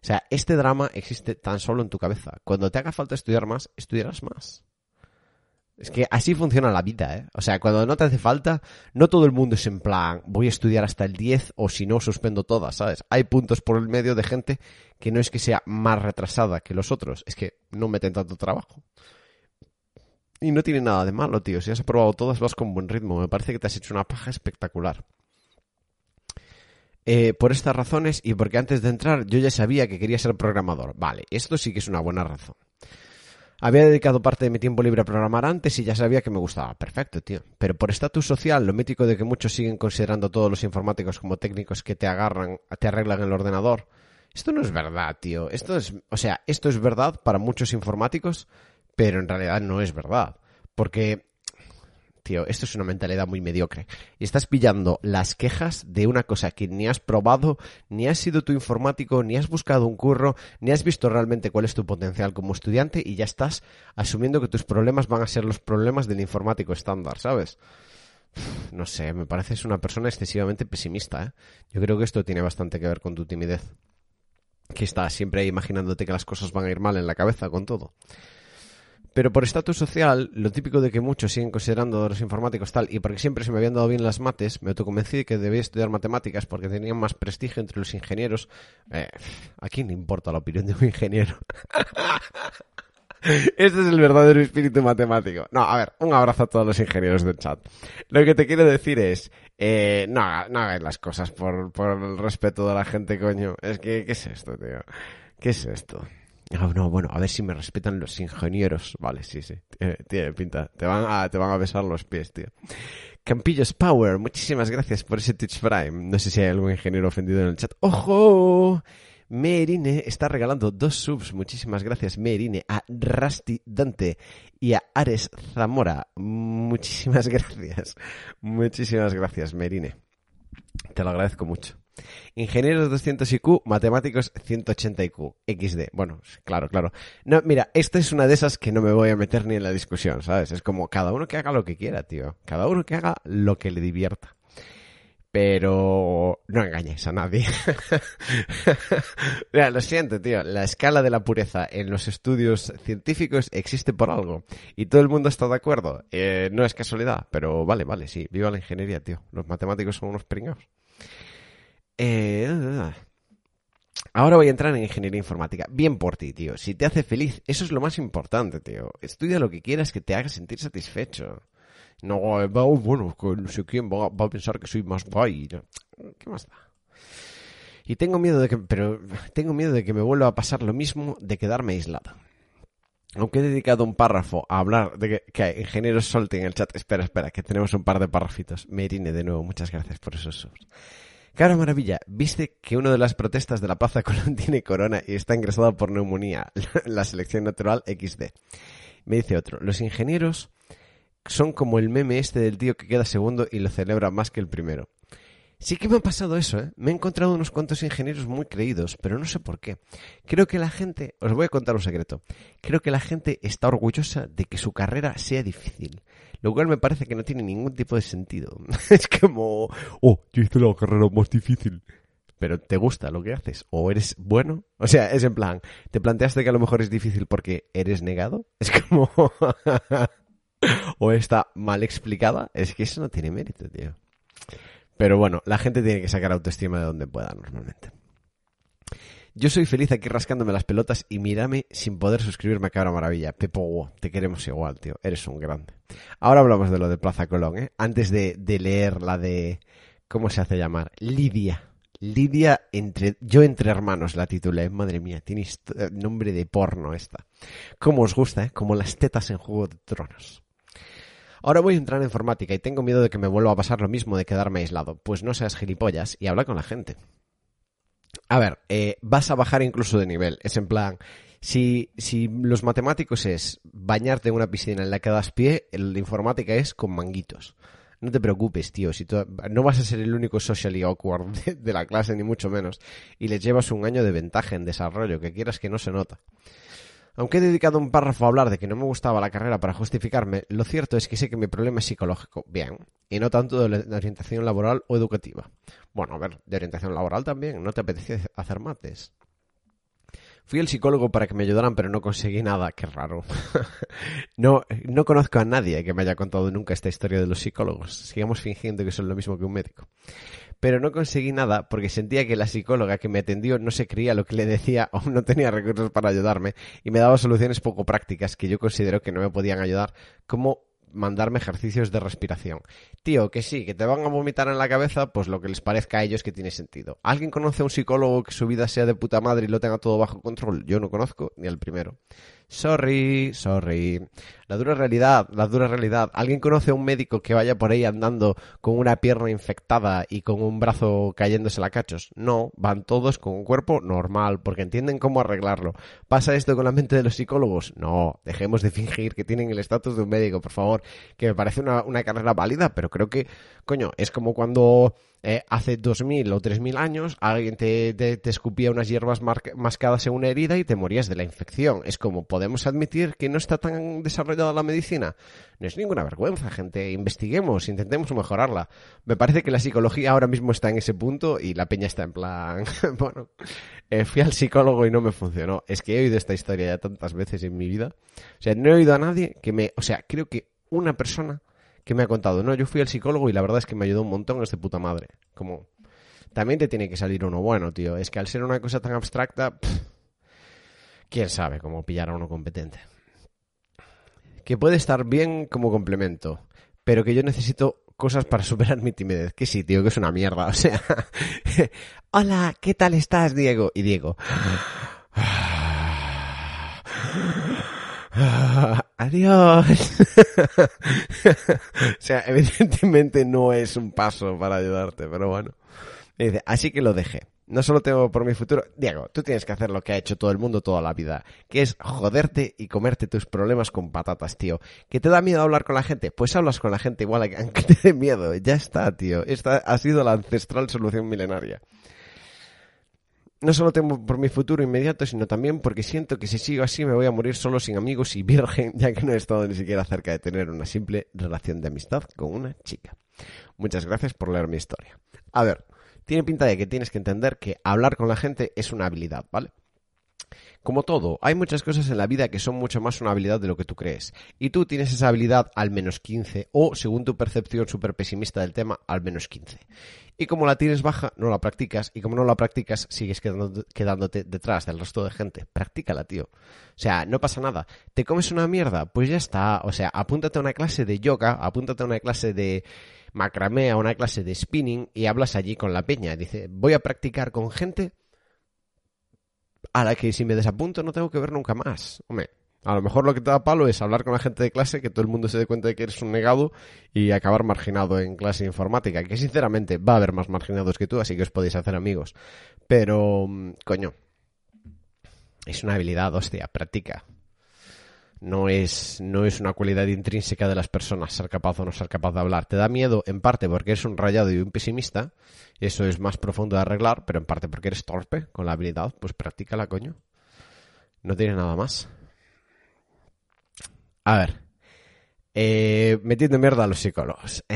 O sea, este drama existe tan solo en tu cabeza. Cuando te haga falta estudiar más, estudiarás más. Es que así funciona la vida, ¿eh? O sea, cuando no te hace falta, no todo el mundo es en plan, voy a estudiar hasta el 10 o si no, suspendo todas, ¿sabes? Hay puntos por el medio de gente que no es que sea más retrasada que los otros, es que no meten tanto trabajo. Y no tiene nada de malo, tío. Si has aprobado todas, vas con buen ritmo. Me parece que te has hecho una paja espectacular. Eh, por estas razones y porque antes de entrar yo ya sabía que quería ser programador. Vale, esto sí que es una buena razón. Había dedicado parte de mi tiempo libre a programar antes y ya sabía que me gustaba. Perfecto, tío. Pero por estatus social, lo mítico de que muchos siguen considerando todos los informáticos como técnicos que te agarran, te arreglan el ordenador. Esto no es verdad, tío. Esto es, o sea, esto es verdad para muchos informáticos, pero en realidad no es verdad. Porque esto es una mentalidad muy mediocre. Y estás pillando las quejas de una cosa que ni has probado, ni has sido tu informático, ni has buscado un curro, ni has visto realmente cuál es tu potencial como estudiante y ya estás asumiendo que tus problemas van a ser los problemas del informático estándar, ¿sabes? No sé, me pareces una persona excesivamente pesimista, ¿eh? Yo creo que esto tiene bastante que ver con tu timidez. Que estás siempre imaginándote que las cosas van a ir mal en la cabeza con todo. Pero por estatus social, lo típico de que muchos siguen considerando a los informáticos tal, y porque siempre se me habían dado bien las mates, me autoconvencí de que debía estudiar matemáticas porque tenían más prestigio entre los ingenieros. Eh, ¿A quién le importa la opinión de un ingeniero? [LAUGHS] Este es el verdadero espíritu matemático. No, a ver, un abrazo a todos los ingenieros del chat. Lo que te quiero decir es, eh, no, no hagáis las cosas por, por el respeto de la gente, coño. Es que, ¿qué es esto, tío? ¿Qué es esto? Ah, no, bueno, a ver si me respetan los ingenieros. Vale, sí, sí. Tiene, pinta. Te van, a, te van a besar los pies, tío. Campillos Power, muchísimas gracias por ese Twitch Prime. No sé si hay algún ingeniero ofendido en el chat. ¡Ojo! Merine está regalando dos subs. Muchísimas gracias, Merine, a Rusty Dante y a Ares Zamora. Muchísimas [LAUGHS] gracias. Muchísimas gracias, Merine. Te lo agradezco mucho. Ingenieros 200 IQ, matemáticos 180 IQ, XD. Bueno, claro, claro. No, mira, esta es una de esas que no me voy a meter ni en la discusión, ¿sabes? Es como cada uno que haga lo que quiera, tío. Cada uno que haga lo que le divierta. Pero no engañes a nadie. [LAUGHS] Mira, lo siento, tío. La escala de la pureza en los estudios científicos existe por algo. Y todo el mundo está de acuerdo. Eh, no es casualidad, pero vale, vale, sí. Viva la ingeniería, tío. Los matemáticos son unos pringados. Eh, ahora voy a entrar en ingeniería informática. Bien por ti, tío. Si te hace feliz, eso es lo más importante, tío. Estudia lo que quieras que te haga sentir satisfecho. No, eh, bueno, no sé quién va, a pensar que soy más guay. ¿Qué más da? Y tengo miedo de que, pero tengo miedo de que me vuelva a pasar lo mismo de quedarme aislado. Aunque he dedicado un párrafo a hablar de que, que ingenieros solten en el chat. Espera, espera, que tenemos un par de párrafitos. Merine, de nuevo, muchas gracias por esos subs. Cara maravilla, ¿viste que una de las protestas de la Plaza Colón [LAUGHS] tiene corona y está ingresado por neumonía? [LAUGHS] La selección natural XD. Me dice otro, los ingenieros son como el meme este del tío que queda segundo y lo celebra más que el primero. Sí que me ha pasado eso, ¿eh? Me he encontrado unos cuantos ingenieros muy creídos, pero no sé por qué. Creo que la gente, os voy a contar un secreto, creo que la gente está orgullosa de que su carrera sea difícil, lo cual me parece que no tiene ningún tipo de sentido. [LAUGHS] es como, oh, yo hice la carrera más difícil. Pero ¿te gusta lo que haces? ¿O eres bueno? O sea, es en plan, ¿te planteaste que a lo mejor es difícil porque eres negado? [LAUGHS] Es como... [LAUGHS] o está mal explicada, es que eso no tiene mérito, tío. Pero bueno, la gente tiene que sacar autoestima de donde pueda normalmente. Yo soy feliz aquí rascándome las pelotas y mírame sin poder suscribirme a Cabra Maravilla. Pepo, te queremos igual, tío. Eres un grande. Ahora hablamos de lo de Plaza Colón, ¿eh? Antes de, de leer la de... ¿Cómo se hace llamar? Lidia. Lidia entre... Yo entre hermanos la titulé. Madre mía, tiene nombre de porno esta. ¿Cómo os gusta, eh? Como las tetas en Juego de Tronos. Ahora voy a entrar en informática y tengo miedo de que me vuelva a pasar lo mismo de quedarme aislado. Pues no seas gilipollas y habla con la gente. A ver, eh, vas a bajar incluso de nivel. Es en plan, si, si los matemáticos es bañarte en una piscina en la que das pie, de informática es con manguitos. No te preocupes, tío. Si no vas a ser el único socially awkward [LAUGHS] de la clase, ni mucho menos. Y les llevas un año de ventaja en desarrollo, que quieras que no se nota. Aunque he dedicado un párrafo a hablar de que no me gustaba la carrera para justificarme, lo cierto es que sé que mi problema es psicológico, bien, y no tanto de, orientación laboral o educativa. Bueno, a ver, de orientación laboral también, ¿no te apetece hacer mates? Fui al psicólogo para que me ayudaran, pero no conseguí nada. Qué raro. [LAUGHS] no, no conozco a nadie que me haya contado nunca esta historia de los psicólogos. Sigamos fingiendo que son lo mismo que un médico pero no conseguí nada porque sentía que la psicóloga que me atendió no se creía lo que le decía o no tenía recursos para ayudarme y me daba soluciones poco prácticas que yo considero que no me podían ayudar, como mandarme ejercicios de respiración. Tío, que sí, que te van a vomitar en la cabeza, pues lo que les parezca a ellos que tiene sentido. ¿Alguien conoce a un psicólogo que su vida sea de puta madre y lo tenga todo bajo control? Yo no conozco ni al primero. Sorry, sorry. La dura realidad, la dura realidad. ¿Alguien conoce a un médico que vaya por ahí andando con una pierna infectada y con un brazo cayéndose la cachos? No, van todos con un cuerpo normal, porque entienden cómo arreglarlo. ¿Pasa esto con la mente de los psicólogos? No, dejemos de fingir que tienen el estatus de un médico, por favor, que me parece una, una carrera válida, pero creo que, coño, es como cuando eh, hace dos mil o tres mil años alguien te, te, escupía unas hierbas mascadas en una herida y te morías de la infección. Es como, podemos admitir que no está tan desarrollado la medicina? No es ninguna vergüenza, gente. Investiguemos, intentemos mejorarla. Me parece que la psicología ahora mismo está en ese punto y la peña está en plan, [LAUGHS] bueno, eh, fui al psicólogo y no me funcionó. Es que he oído esta historia ya tantas veces en mi vida. O sea, no he oído a nadie que me, o sea, creo que una persona que me ha contado, no, yo fui al psicólogo y la verdad es que me ayudó un montón este puta madre. Como, también te tiene que salir uno bueno, tío. Es que al ser una cosa tan abstracta, quién sabe cómo pillar a uno competente. Que puede estar bien como complemento, pero que yo necesito cosas para superar mi timidez. Que sí, tío, que es una mierda. O sea, [LAUGHS] hola, ¿qué tal estás, Diego? Y Diego. [LAUGHS] Adiós. [LAUGHS] o sea, evidentemente no es un paso para ayudarte, pero bueno. dice, así que lo dejé. No solo tengo por mi futuro. Diego, tú tienes que hacer lo que ha hecho todo el mundo toda la vida, que es joderte y comerte tus problemas con patatas, tío. ¿Que te da miedo hablar con la gente? Pues hablas con la gente igual, aunque [LAUGHS] te dé miedo. Ya está, tío. Esta ha sido la ancestral solución milenaria. No solo temo por mi futuro inmediato, sino también porque siento que si sigo así me voy a morir solo sin amigos y virgen, [LAUGHS] ya que no he estado ni siquiera cerca de tener una simple relación de amistad con una chica. Muchas gracias por leer mi historia. A ver, tiene pinta de que tienes que entender que hablar con la gente es una habilidad, ¿vale? Como todo, hay muchas cosas en la vida que son mucho más una habilidad de lo que tú crees. Y tú tienes esa habilidad al menos 15 o, según tu percepción súper pesimista del tema, al menos 15. Y como la tienes baja, no la practicas. Y como no la practicas, sigues quedándote detrás del resto de gente. Practícala, tío. O sea, no pasa nada. ¿Te comes una mierda? Pues ya está. O sea, apúntate a una clase de yoga, apúntate a una clase de macramé a una clase de spinning y hablas allí con la peña. Dice, voy a practicar con gente a la que si me desapunto no tengo que ver nunca más. Hombre, a lo mejor lo que te da palo es hablar con la gente de clase, que todo el mundo se dé cuenta de que eres un negado y acabar marginado en clase informática, que sinceramente va a haber más marginados que tú, así que os podéis hacer amigos. Pero, mm, coño, es una habilidad, hostia, practica no es, no es una cualidad intrínseca de las personas ser capaz o no ser capaz de hablar. Te da miedo en parte porque eres un rayado y un pesimista, eso es más profundo de arreglar, pero en parte porque eres torpe con la habilidad, pues practícala, coño. No tiene nada más. A ver. Eh, metiendo mierda a los psicólogos. [LAUGHS]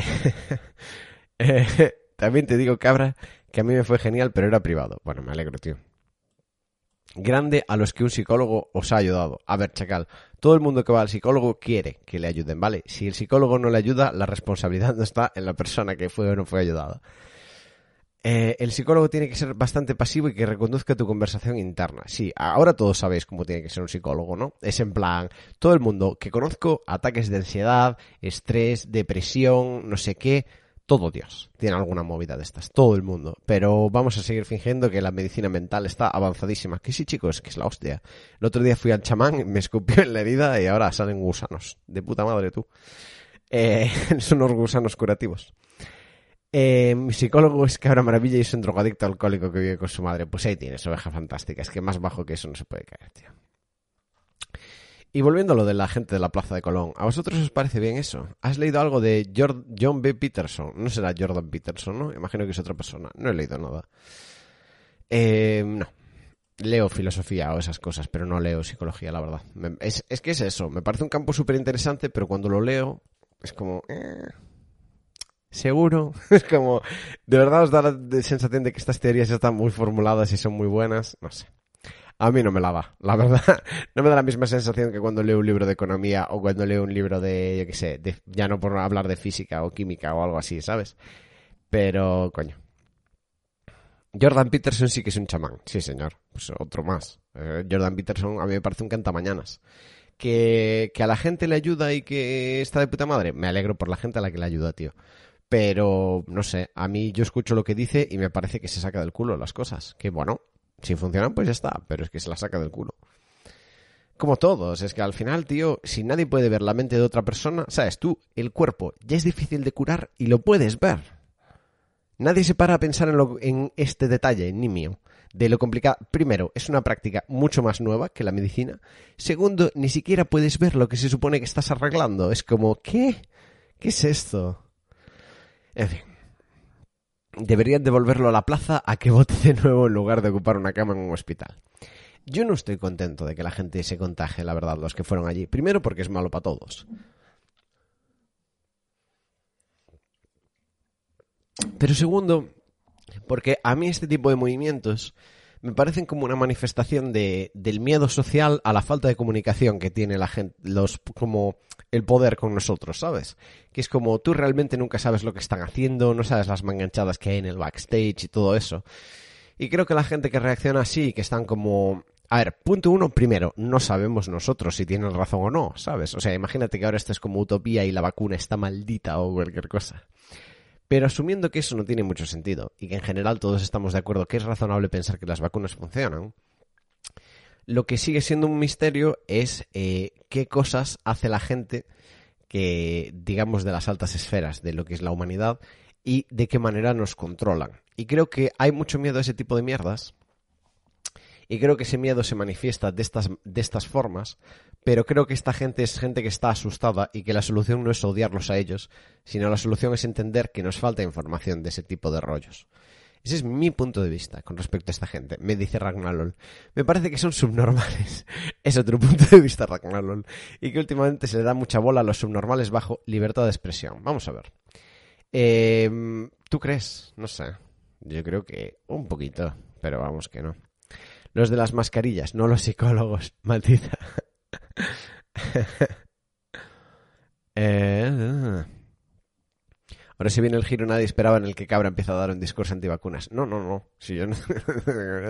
Eh, también te digo, cabra, que a mí me fue genial, pero era privado. Bueno, me alegro, tío grande a los que un psicólogo os ha ayudado. A ver, chacal, todo el mundo que va al psicólogo quiere que le ayuden, ¿vale? Si el psicólogo no le ayuda, la responsabilidad [LAUGHS] no está en la persona que fue o no fue ayudada. Eh, el psicólogo tiene que ser bastante pasivo y que reconduzca tu conversación interna. Sí, ahora todos sabéis cómo tiene que ser un psicólogo, ¿no? Es en plan, todo el mundo que conozco, ataques de ansiedad, estrés, depresión, no sé qué, todo Dios tiene alguna movida de estas, todo el mundo. Pero vamos a seguir fingiendo que la medicina mental está avanzadísima. Que sí, chicos, que es la hostia. El otro día fui al chamán, me escupió en la herida y ahora salen gusanos. De puta madre tú. Eh, [LAUGHS] son unos gusanos curativos. Eh, mi psicólogo es cabra maravilla y es un drogadicto alcohólico que vive con su madre. Pues ahí tienes, oveja fantástica. Es que más bajo que eso no se puede caer, tío. Y volviendo a lo de la gente de la Plaza de Colón, ¿a vosotros os parece bien eso? ¿Has leído algo de John B. Peterson? No será Jordan Peterson, ¿no? Imagino que es otra persona. No he leído nada. Eh, no. Leo filosofía o esas cosas, pero no leo psicología, la verdad. Es, que es eso. Me parece un campo súper interesante, pero cuando lo leo es como... Eh, seguro. [LAUGHS] es como... De verdad os da la sensación de que estas teorías están muy formuladas y son muy buenas. No sé a mí no me la da, la verdad. [LAUGHS] No me da la misma sensación que cuando leo un libro de economía o cuando leo un libro de, yo qué sé, ya no por hablar de física o química o algo así, ¿sabes? Pero, coño. Jordan Peterson sí que es un chamán, sí señor, pues otro más. Eh, Jordan Peterson a mí me parece un cantamañanas. Que, que a la gente le ayuda y que está de puta madre, me alegro por la gente a la que le ayuda, tío. Pero, no sé, a mí yo escucho lo que dice y me parece que se saca del culo las cosas. Que bueno, si funcionan, pues ya está, pero es que se la saca del culo. Como todos, es que al final, tío, si nadie puede ver la mente de otra persona, sabes tú, el cuerpo ya es difícil de curar y lo puedes ver. Nadie se para a pensar en, lo, en este detalle, ni mío, de lo complicado. Primero, es una práctica mucho más nueva que la medicina. Segundo, ni siquiera puedes ver lo que se supone que estás arreglando. Es como, ¿qué? ¿Qué es esto? En fin deberían devolverlo a la plaza a que [LAUGHS] vote de nuevo en lugar de ocupar una cama en un hospital. Yo no estoy contento de que la gente se contagie, la verdad, los que fueron allí. Primero porque es malo para todos. Pero segundo, porque a mí este tipo de movimientos me parecen como una manifestación de, del miedo social a la falta de comunicación que tiene la gente, los, como el poder con nosotros, ¿sabes? Que es como tú realmente nunca sabes lo que están haciendo, no sabes las manganchadas que hay en el backstage y todo eso. Y creo que la gente que reacciona así, que están como... A ver, punto uno, primero, no sabemos nosotros si tienen razón o no, ¿sabes? O sea, imagínate que ahora esto es como utopía y la vacuna está maldita o cualquier cosa. Pero asumiendo que eso no tiene mucho sentido y que en general todos estamos de acuerdo que es razonable pensar que las vacunas funcionan, lo que sigue siendo un misterio es eh, qué cosas hace la gente que, digamos, de las altas esferas de lo que es la humanidad y de qué manera nos controlan. Y creo que hay mucho miedo a ese tipo de mierdas. Y creo que ese miedo se manifiesta de estas, de estas formas, pero creo que esta gente es gente que está asustada y que la solución no es odiarlos a ellos, sino la solución es entender que nos falta información de ese tipo de rollos. Ese es mi punto de vista con respecto a esta gente. Me dice Ragnarol. Me parece que son subnormales. [LAUGHS] es otro punto de vista, Ragnarol. Y que últimamente se le da mucha bola a los subnormales bajo libertad de expresión. Vamos a ver. Em, ¿Tú crees? No sé. Yo creo que un poquito, pero vamos que no. Los de las mascarillas, no los psicólogos, [LAUGHS] maldita. [LAUGHS] eh, Ahora si viene el giro nadie esperaba en el que Cabra empieza a dar un discurso antivacunas. No, no, no. Si yo [LAUGHS] no,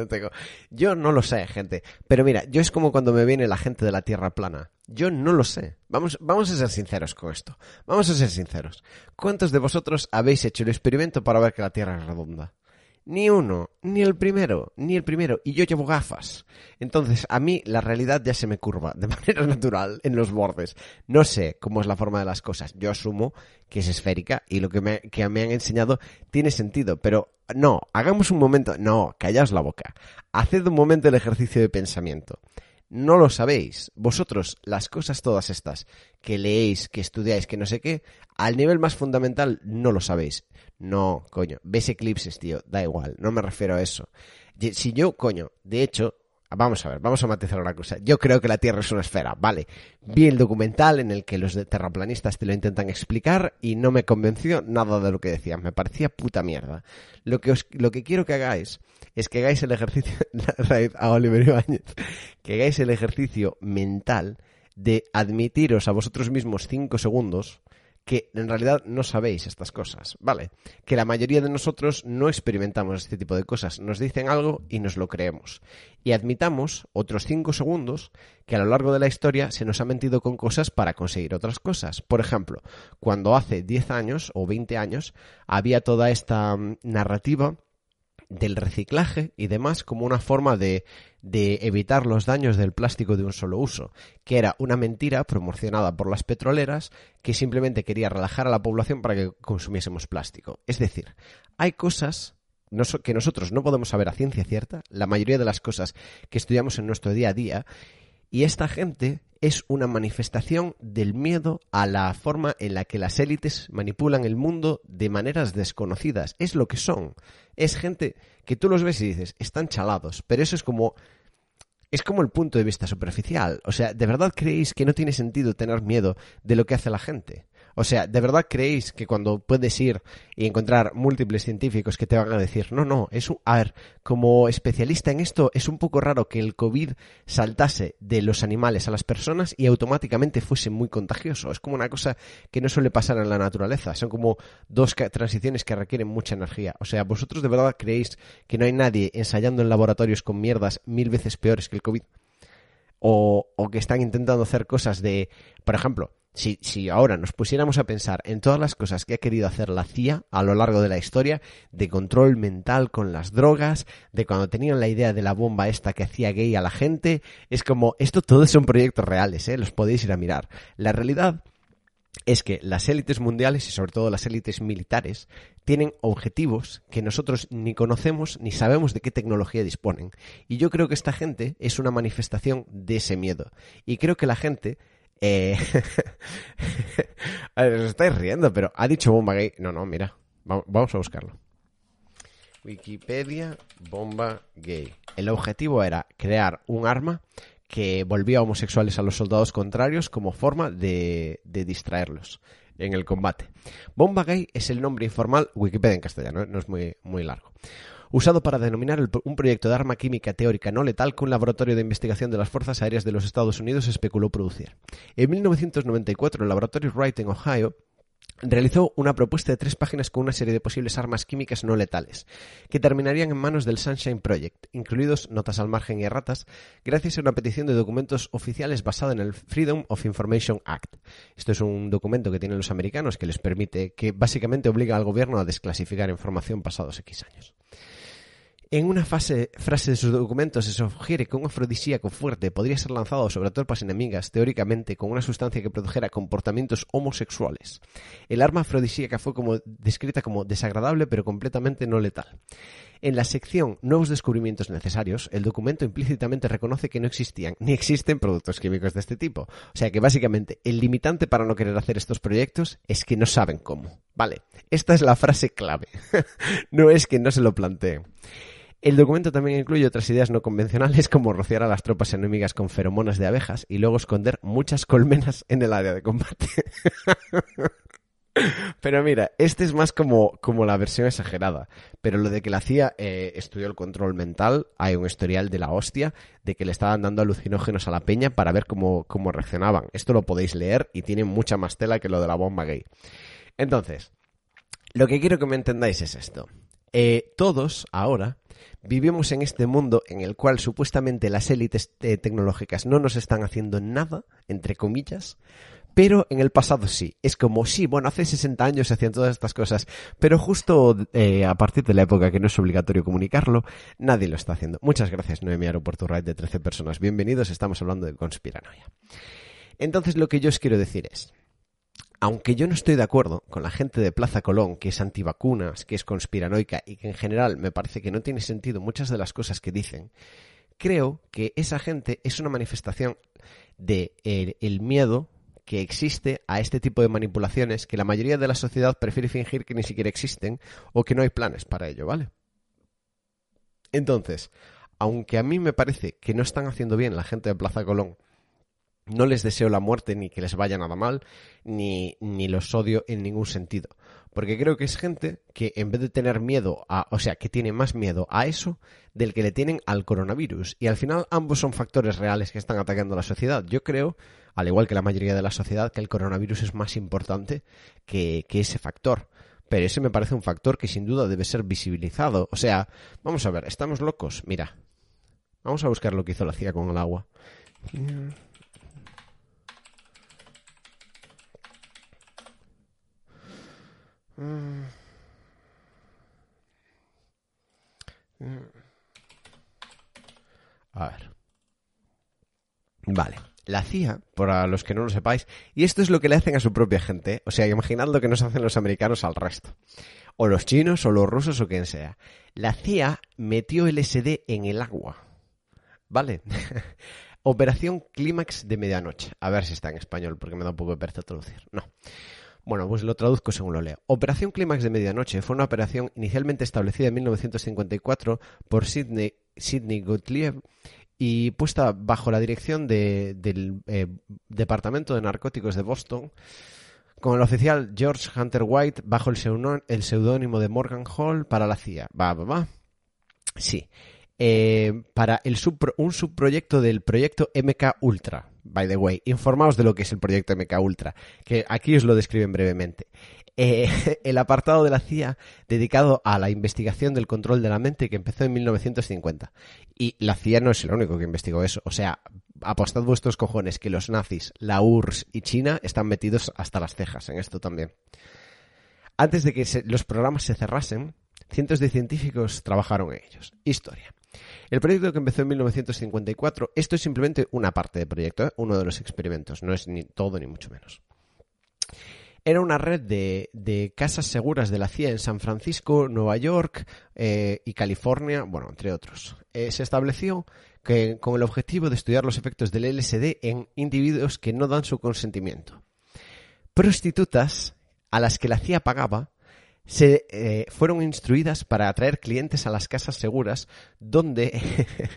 tengo... Yo no lo sé, gente. Pero mira, yo es como cuando me viene la gente de la Tierra plana. Yo no lo sé. Vamos, vamos a ser sinceros con esto. Vamos a ser sinceros. ¿Cuántos de vosotros habéis hecho el experimento para ver que la Tierra es redonda? Ni uno, ni el primero, ni el primero. Y yo llevo gafas. Entonces, a mí la realidad ya se me curva de [LAUGHS] manera natural en los bordes. No sé cómo es la forma de las cosas. Yo asumo que es esférica y lo que me, que me han enseñado tiene sentido. Pero no, hagamos un momento. No, callaos la boca. Haced un momento el ejercicio de pensamiento. No lo sabéis. Vosotros, las cosas todas estas que leéis, que estudiáis, que no sé qué, al nivel más fundamental no lo sabéis. No, coño, ves eclipses, tío, da igual, no me refiero a eso. Si yo, coño, de hecho, vamos a ver, vamos a matizar una cosa. Yo creo que la Tierra es una esfera, vale. Vi el documental en el que los terraplanistas te lo intentan explicar y no me convenció nada de lo que decían, me parecía puta mierda. Lo que, os, lo que quiero que hagáis es que hagáis el ejercicio, [LAUGHS] a Oliver Ibáñez, que hagáis el ejercicio mental de admitiros a vosotros mismos cinco segundos que en realidad no sabéis estas cosas, ¿vale? Que la mayoría de nosotros no experimentamos este tipo de cosas. Nos dicen algo y nos lo creemos. Y admitamos otros cinco segundos que a lo largo de la historia se nos ha mentido con cosas para conseguir otras cosas. Por ejemplo, cuando hace 10 años o 20 años había toda esta mm, narrativa del reciclaje y demás como una forma de, de, evitar los daños del plástico de un solo uso, que era una mentira promocionada por las petroleras que simplemente quería relajar a la población para que consumiésemos plástico. Es decir, hay cosas que nosotros no podemos saber a ciencia cierta, la mayoría de las cosas que estudiamos en nuestro día a día, y esta gente es una manifestación del miedo a la forma en la que las élites manipulan el mundo de maneras desconocidas. Es lo que son. Es gente que tú los ves y dices, están chalados, pero eso es como es como el punto de vista superficial. O sea, ¿de verdad creéis que no tiene sentido tener miedo de lo que hace la gente? O sea, ¿de verdad creéis que cuando puedes ir y encontrar múltiples científicos que te van a decir, no, no, es un, a ver, como especialista en esto, es un poco raro que el COVID saltase de los animales a las personas y automáticamente fuese muy contagioso? Es como una cosa que no suele pasar en la naturaleza. Son como dos transiciones que requieren mucha energía. O sea, ¿vosotros de verdad creéis que no hay nadie ensayando en laboratorios con mierdas mil veces peores que el COVID? O, o que están intentando hacer cosas de, por ejemplo, si, si ahora nos pusiéramos a pensar en todas las cosas que ha querido hacer la CIA a lo largo de la historia, de control mental con las drogas, de cuando tenían la idea de la bomba esta que hacía gay a la gente, es como, esto todos son proyectos reales, ¿eh? los podéis ir a mirar. La realidad es que las élites mundiales y sobre todo las élites militares tienen objetivos que nosotros ni conocemos ni sabemos de qué tecnología disponen. Y yo creo que esta gente es una manifestación de ese miedo. Y creo que la gente eh... [LAUGHS] os estáis riendo, pero ha dicho bomba gay. No, no, mira. Vamos a buscarlo. Wikipedia, bomba gay. El objetivo era crear un arma que volvía homosexuales a los soldados contrarios como forma de, de distraerlos en el combate. Bomba gay es el nombre informal, Wikipedia en castellano, ¿eh? no es muy, muy largo usado para denominar un proyecto de arma química teórica no letal que un laboratorio de investigación de las Fuerzas Aéreas de los Estados Unidos especuló producir. En 1994, el laboratorio Wright en Ohio realizó una propuesta de tres páginas con una serie de posibles armas químicas no letales, que terminarían en manos del Sunshine Project, incluidos notas al margen y erratas, gracias a una petición de documentos oficiales basada en el Freedom of Information Act. Esto es un documento que tienen los americanos que les permite, que básicamente obliga al gobierno a desclasificar información pasados X años. En una fase, frase de sus documentos se sugiere que un afrodisíaco fuerte podría ser lanzado sobre tropas enemigas, teóricamente con una sustancia que produjera comportamientos homosexuales. El arma afrodisíaca fue como, descrita como desagradable pero completamente no letal. En la sección Nuevos descubrimientos necesarios, el documento implícitamente reconoce que no existían ni existen productos químicos de este tipo. O sea que básicamente el limitante para no querer hacer estos proyectos es que no saben cómo. Vale, esta es la frase clave. [LAUGHS] no es que no se lo planteen. El documento también incluye otras ideas no convencionales como rociar a las tropas enemigas con feromonas de abejas y luego esconder muchas colmenas en el área de combate. [LAUGHS] Pero mira, este es más como, como la versión exagerada. Pero lo de que la CIA eh, estudió el control mental, hay un historial de la hostia de que le estaban dando alucinógenos a la peña para ver cómo, cómo reaccionaban. Esto lo podéis leer y tiene mucha más tela que lo de la bomba gay. Entonces, lo que quiero que me entendáis es esto. Eh, todos ahora vivimos en este mundo en el cual supuestamente las élites eh, tecnológicas no nos están haciendo nada, entre comillas, pero en el pasado sí. Es como, sí, bueno, hace 60 años se hacían todas estas cosas, pero justo eh, a partir de la época que no es obligatorio comunicarlo, nadie lo está haciendo. Muchas gracias, Noemi Aro, por tu raid de 13 personas. Bienvenidos, estamos hablando de conspiranoia. Entonces, lo que yo os quiero decir es, aunque yo no estoy de acuerdo con la gente de Plaza Colón, que es antivacunas, que es conspiranoica y que en general me parece que no tiene sentido muchas de las cosas que dicen, creo que esa gente es una manifestación de eh, el, miedo que existe a este tipo de manipulaciones que la mayoría de la sociedad prefiere fingir que ni siquiera existen o que no hay planes para ello, ¿vale? Entonces, aunque a mí me parece que no están haciendo bien la gente de Plaza Colón no les deseo la muerte ni que les vaya nada mal, ni, ni los odio en ningún sentido. Porque creo que es gente que en vez de tener miedo a, o sea, que tiene más miedo a eso del que le tienen al coronavirus. Y al final ambos son factores reales que están atacando a la sociedad. Yo creo, al igual que la mayoría de la sociedad, que el coronavirus es más importante que, que ese factor. Pero ese me parece un factor que sin duda debe ser visibilizado. O sea, vamos a ver, estamos locos. Mira, vamos a buscar lo que hizo la CIA con el agua. Mm. A ver. Vale. La CIA, para los que no lo sepáis, y esto es lo que le hacen a su propia gente, ¿eh? o sea, imaginad lo que nos hacen los americanos al resto, o los chinos, o los rusos, o quien sea. La CIA metió LSD en el agua, ¿vale? [LAUGHS] Operación Clímax de Medianoche. A ver si está en español, porque me da un poco de pereza traducir. No. Bueno, pues lo traduzco según lo leo. Operación Clímax de Medianoche fue una operación inicialmente establecida en 1954 por Sidney, Sidney Gottlieb y puesta bajo la dirección del eh, Departamento de Narcóticos de Boston con el oficial George Hunter White bajo el seudónimo de Morgan Hall para la CIA. Va, va, va. Sí. Eh, para un subproyecto del proyecto MK Ultra by the way. Informaos de lo que es el proyecto MK Ultra, que aquí os lo describen brevemente. Eh, [LAUGHS] el apartado de la CIA dedicado a la investigación del control de la mente que empezó en 1950. Y la CIA no es el único que investigó eso. O sea, apostad vuestros cojones que los nazis, la URSS y China están metidos hasta las cejas en esto también. Antes de que los programas se cerrasen, cientos de científicos trabajaron en ellos. Historia. El proyecto que empezó en 1954, esto es simplemente una parte del proyecto, ¿eh? uno de los experimentos, no es ni todo ni mucho menos. Era una red de, casas seguras de la CIA en San Francisco, Nueva York eh, y California, bueno, entre otros. Eh, se estableció que, con el objetivo de estudiar los efectos del LSD en individuos que no dan su consentimiento. Prostitutas a las que la CIA pagaba se eh, fueron instruidas para atraer clientes a las casas seguras donde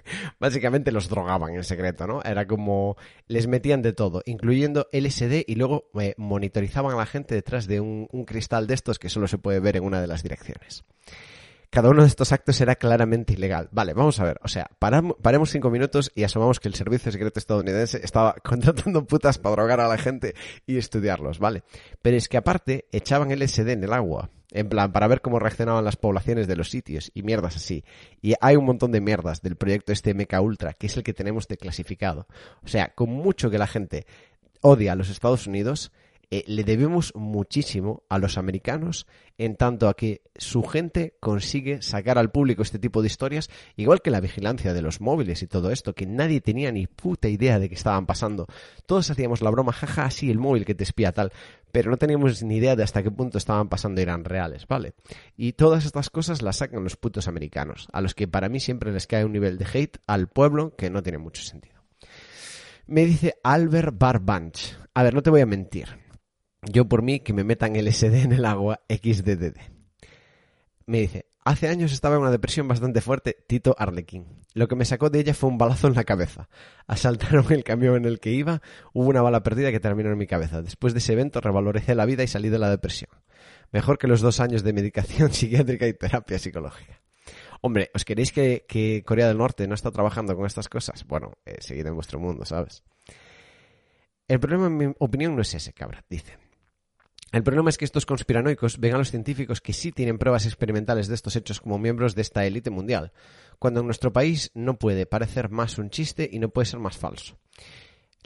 [LAUGHS] básicamente los drogaban en secreto, ¿no? Era como les metían de todo, incluyendo LSD y luego eh, monitorizaban a la gente detrás de un, cristal de estos que solo se puede ver en una de las direcciones. Cada uno de estos actos era claramente ilegal. Vale, vamos a ver. O sea, paremos cinco minutos y asomamos que el servicio secreto estadounidense estaba [LAUGHS] contratando putas para drogar a la gente y estudiarlos, ¿vale? Pero es que aparte echaban LSD en el agua. En plan, para ver cómo reaccionaban las poblaciones de los sitios y mierdas así. Y hay un montón de mierdas del proyecto este MK Ultra, que es el que tenemos declasificado. O sea, con mucho que la gente odia a los Estados Unidos, eh, le debemos muchísimo a los americanos en tanto a que su gente consigue sacar al público este tipo de historias, igual que la vigilancia de los móviles y todo esto, que nadie tenía ni puta idea de que estaban pasando. Todos hacíamos la broma, jaja, sí, el móvil que te espía tal, pero no teníamos ni idea de hasta qué punto estaban pasando y eran reales, ¿vale? Y todas estas cosas las sacan los putos americanos, a los que para mí siempre les cae un nivel de hate al pueblo que no tiene mucho sentido. Me dice Albert Barbanch. A ver, no te voy a mentir yo por mí que me metan LSD en el agua XDDD. Me dice, hace años estaba en una depresión bastante fuerte, Tito Arlequín. Lo que me sacó de ella fue un balazo en la cabeza. Asaltaron el camión en el que iba, hubo una bala perdida que terminó en mi cabeza. Después de ese evento revaloricé la vida y salí de la depresión. Mejor que los dos años de medicación [LAUGHS] psiquiátrica y terapia psicológica. Hombre, ¿os queréis que, Corea del Norte no está trabajando con estas cosas? Bueno, eh, seguid en vuestro mundo, ¿sabes? El problema, en mi opinión, no es ese, cabra, dice. El problema es que estos conspiranoicos ven a los científicos que sí tienen pruebas experimentales de estos hechos como miembros de esta élite mundial, cuando en nuestro país no puede parecer más un chiste y no puede ser más falso.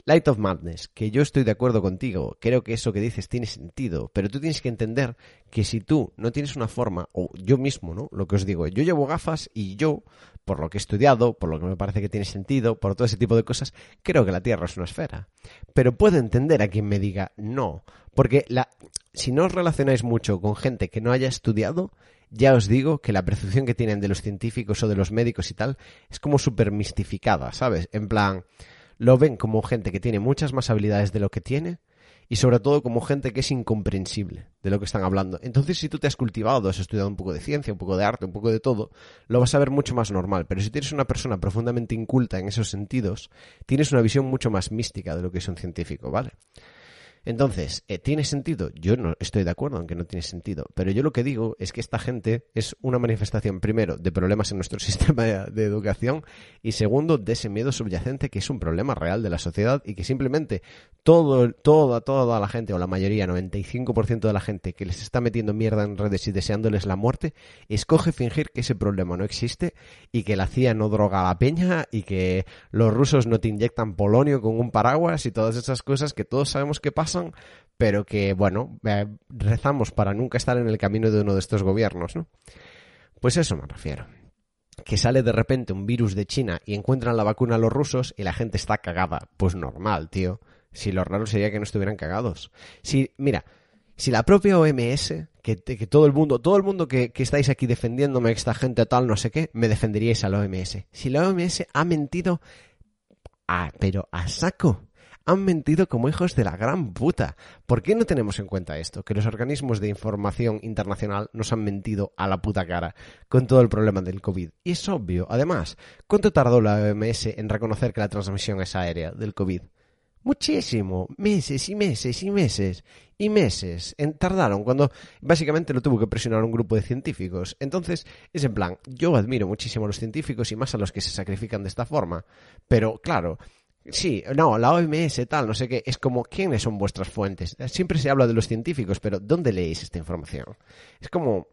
Light of Madness, que yo estoy de acuerdo contigo, creo que eso que dices tiene sentido, pero tú tienes que entender que si tú no tienes una forma, o yo mismo, ¿no? Lo que os digo, yo llevo gafas y yo, por lo que he estudiado, por lo que me parece que tiene sentido, por todo ese tipo de cosas, creo que la Tierra es una esfera. Pero puedo entender a quien me diga no, porque la, si no os relacionáis mucho con gente que no haya estudiado, ya os digo que la percepción que tienen de los científicos o de los médicos y tal es como súper mistificada, ¿sabes? En plan, lo ven como gente que tiene muchas más habilidades de lo que tiene y sobre todo como gente que es incomprensible de lo que están hablando. Entonces, si tú te has cultivado, has estudiado un poco de ciencia, un poco de arte, un poco de todo, lo vas a ver mucho más normal. Pero si tienes una persona profundamente inculta en esos sentidos, tienes una visión mucho más mística de lo que es un científico, ¿vale? Entonces, eh, ¿tiene sentido? Yo no estoy de acuerdo en que no tiene sentido, pero yo lo que digo es que esta gente es una manifestación, primero, de problemas en nuestro [LAUGHS] sistema de educación y segundo, de ese miedo subyacente que es un problema real de la sociedad y que simplemente todo, toda, toda la gente, o la mayoría, 95% de la gente que les está metiendo mierda en redes y deseándoles la muerte, escoge fingir que ese problema no existe y que la CIA no droga a la peña y que los rusos no te inyectan polonio con un paraguas y todas esas cosas que todos sabemos que pero que, bueno, eh, rezamos para nunca estar en el camino de uno de estos gobiernos, ¿no? Pues eso me refiero. Que sale de repente un virus de China y encuentran la vacuna a los rusos y la gente está cagada. Pues normal, tío. Si lo raro sería que no estuvieran cagados. Si, mira, si la propia OMS, que, todo el mundo, todo el mundo que, que, estáis aquí defendiéndome, esta gente tal, no sé qué, me defenderíais a la OMS. Si la OMS ha mentido, ah, pero a saco han mentido como hijos de la gran puta. ¿Por qué no tenemos en cuenta esto? Que los organismos de información internacional nos han mentido a la puta cara con todo el problema del COVID. Y es obvio. Además, ¿cuánto tardó la OMS en reconocer que la transmisión es aérea del COVID? Muchísimo, meses y meses y meses y meses en, tardaron cuando básicamente lo tuvo que presionar un grupo de científicos. Entonces, es en plan, yo admiro muchísimo a los científicos y más a los que se sacrifican de esta forma, pero claro, Sí, no, la OMS tal, no sé qué, es como, ¿quiénes son vuestras fuentes? Siempre se habla de los científicos, pero ¿dónde leéis esta información? Es como,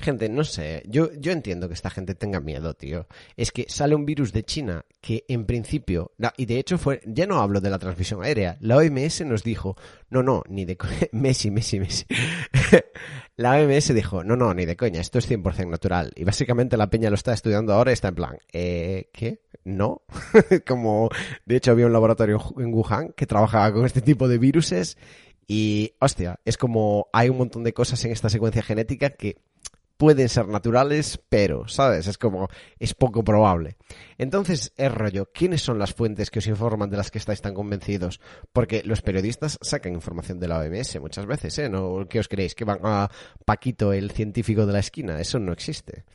Gente, no sé, yo, yo entiendo que esta gente tenga miedo, tío. Es que sale un virus de China que en principio, y de hecho fue, ya no hablo de la transmisión aérea, la OMS nos dijo, no, no, ni de coña, [LAUGHS] Messi, Messi, Messi. [LAUGHS] la OMS dijo, no, no, ni de coña, esto es 100% natural. Y básicamente la peña lo está estudiando ahora y está en plan, eh, ¿qué? No. [LAUGHS] Como, de hecho había un laboratorio en Wuhan que trabajaba con este tipo de viruses y, hostia, es como hay un montón de cosas en esta secuencia genética que pueden ser naturales, pero, ¿sabes? Es como, es poco probable. Entonces, es rollo, ¿quiénes son las fuentes que os informan de las que estáis tan convencidos? Porque los periodistas sacan información de la OMS muchas veces, ¿eh? ¿No? ¿Qué os creéis? ¿Que van a Paquito, el científico de la esquina? Eso no existe.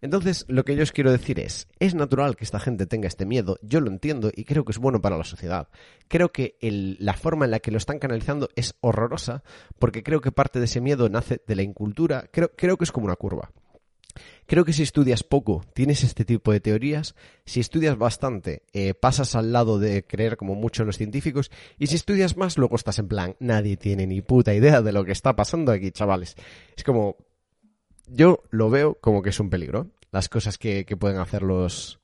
Entonces, lo que yo os quiero decir es, es natural que esta gente tenga este miedo, yo lo entiendo y creo que es bueno para la sociedad. Creo que la forma en la que lo están canalizando es horrorosa, porque creo que parte de ese miedo nace de la incultura, creo, que es como una curva. Creo que si estudias poco, tienes este tipo de teorías. Si estudias bastante, eh, pasas al lado de creer como mucho los científicos. Y si estudias más, luego estás en plan, nadie tiene ni puta idea de lo que está pasando aquí, chavales. Es como, yo lo veo como que es un peligro. Las cosas que, pueden hacer los,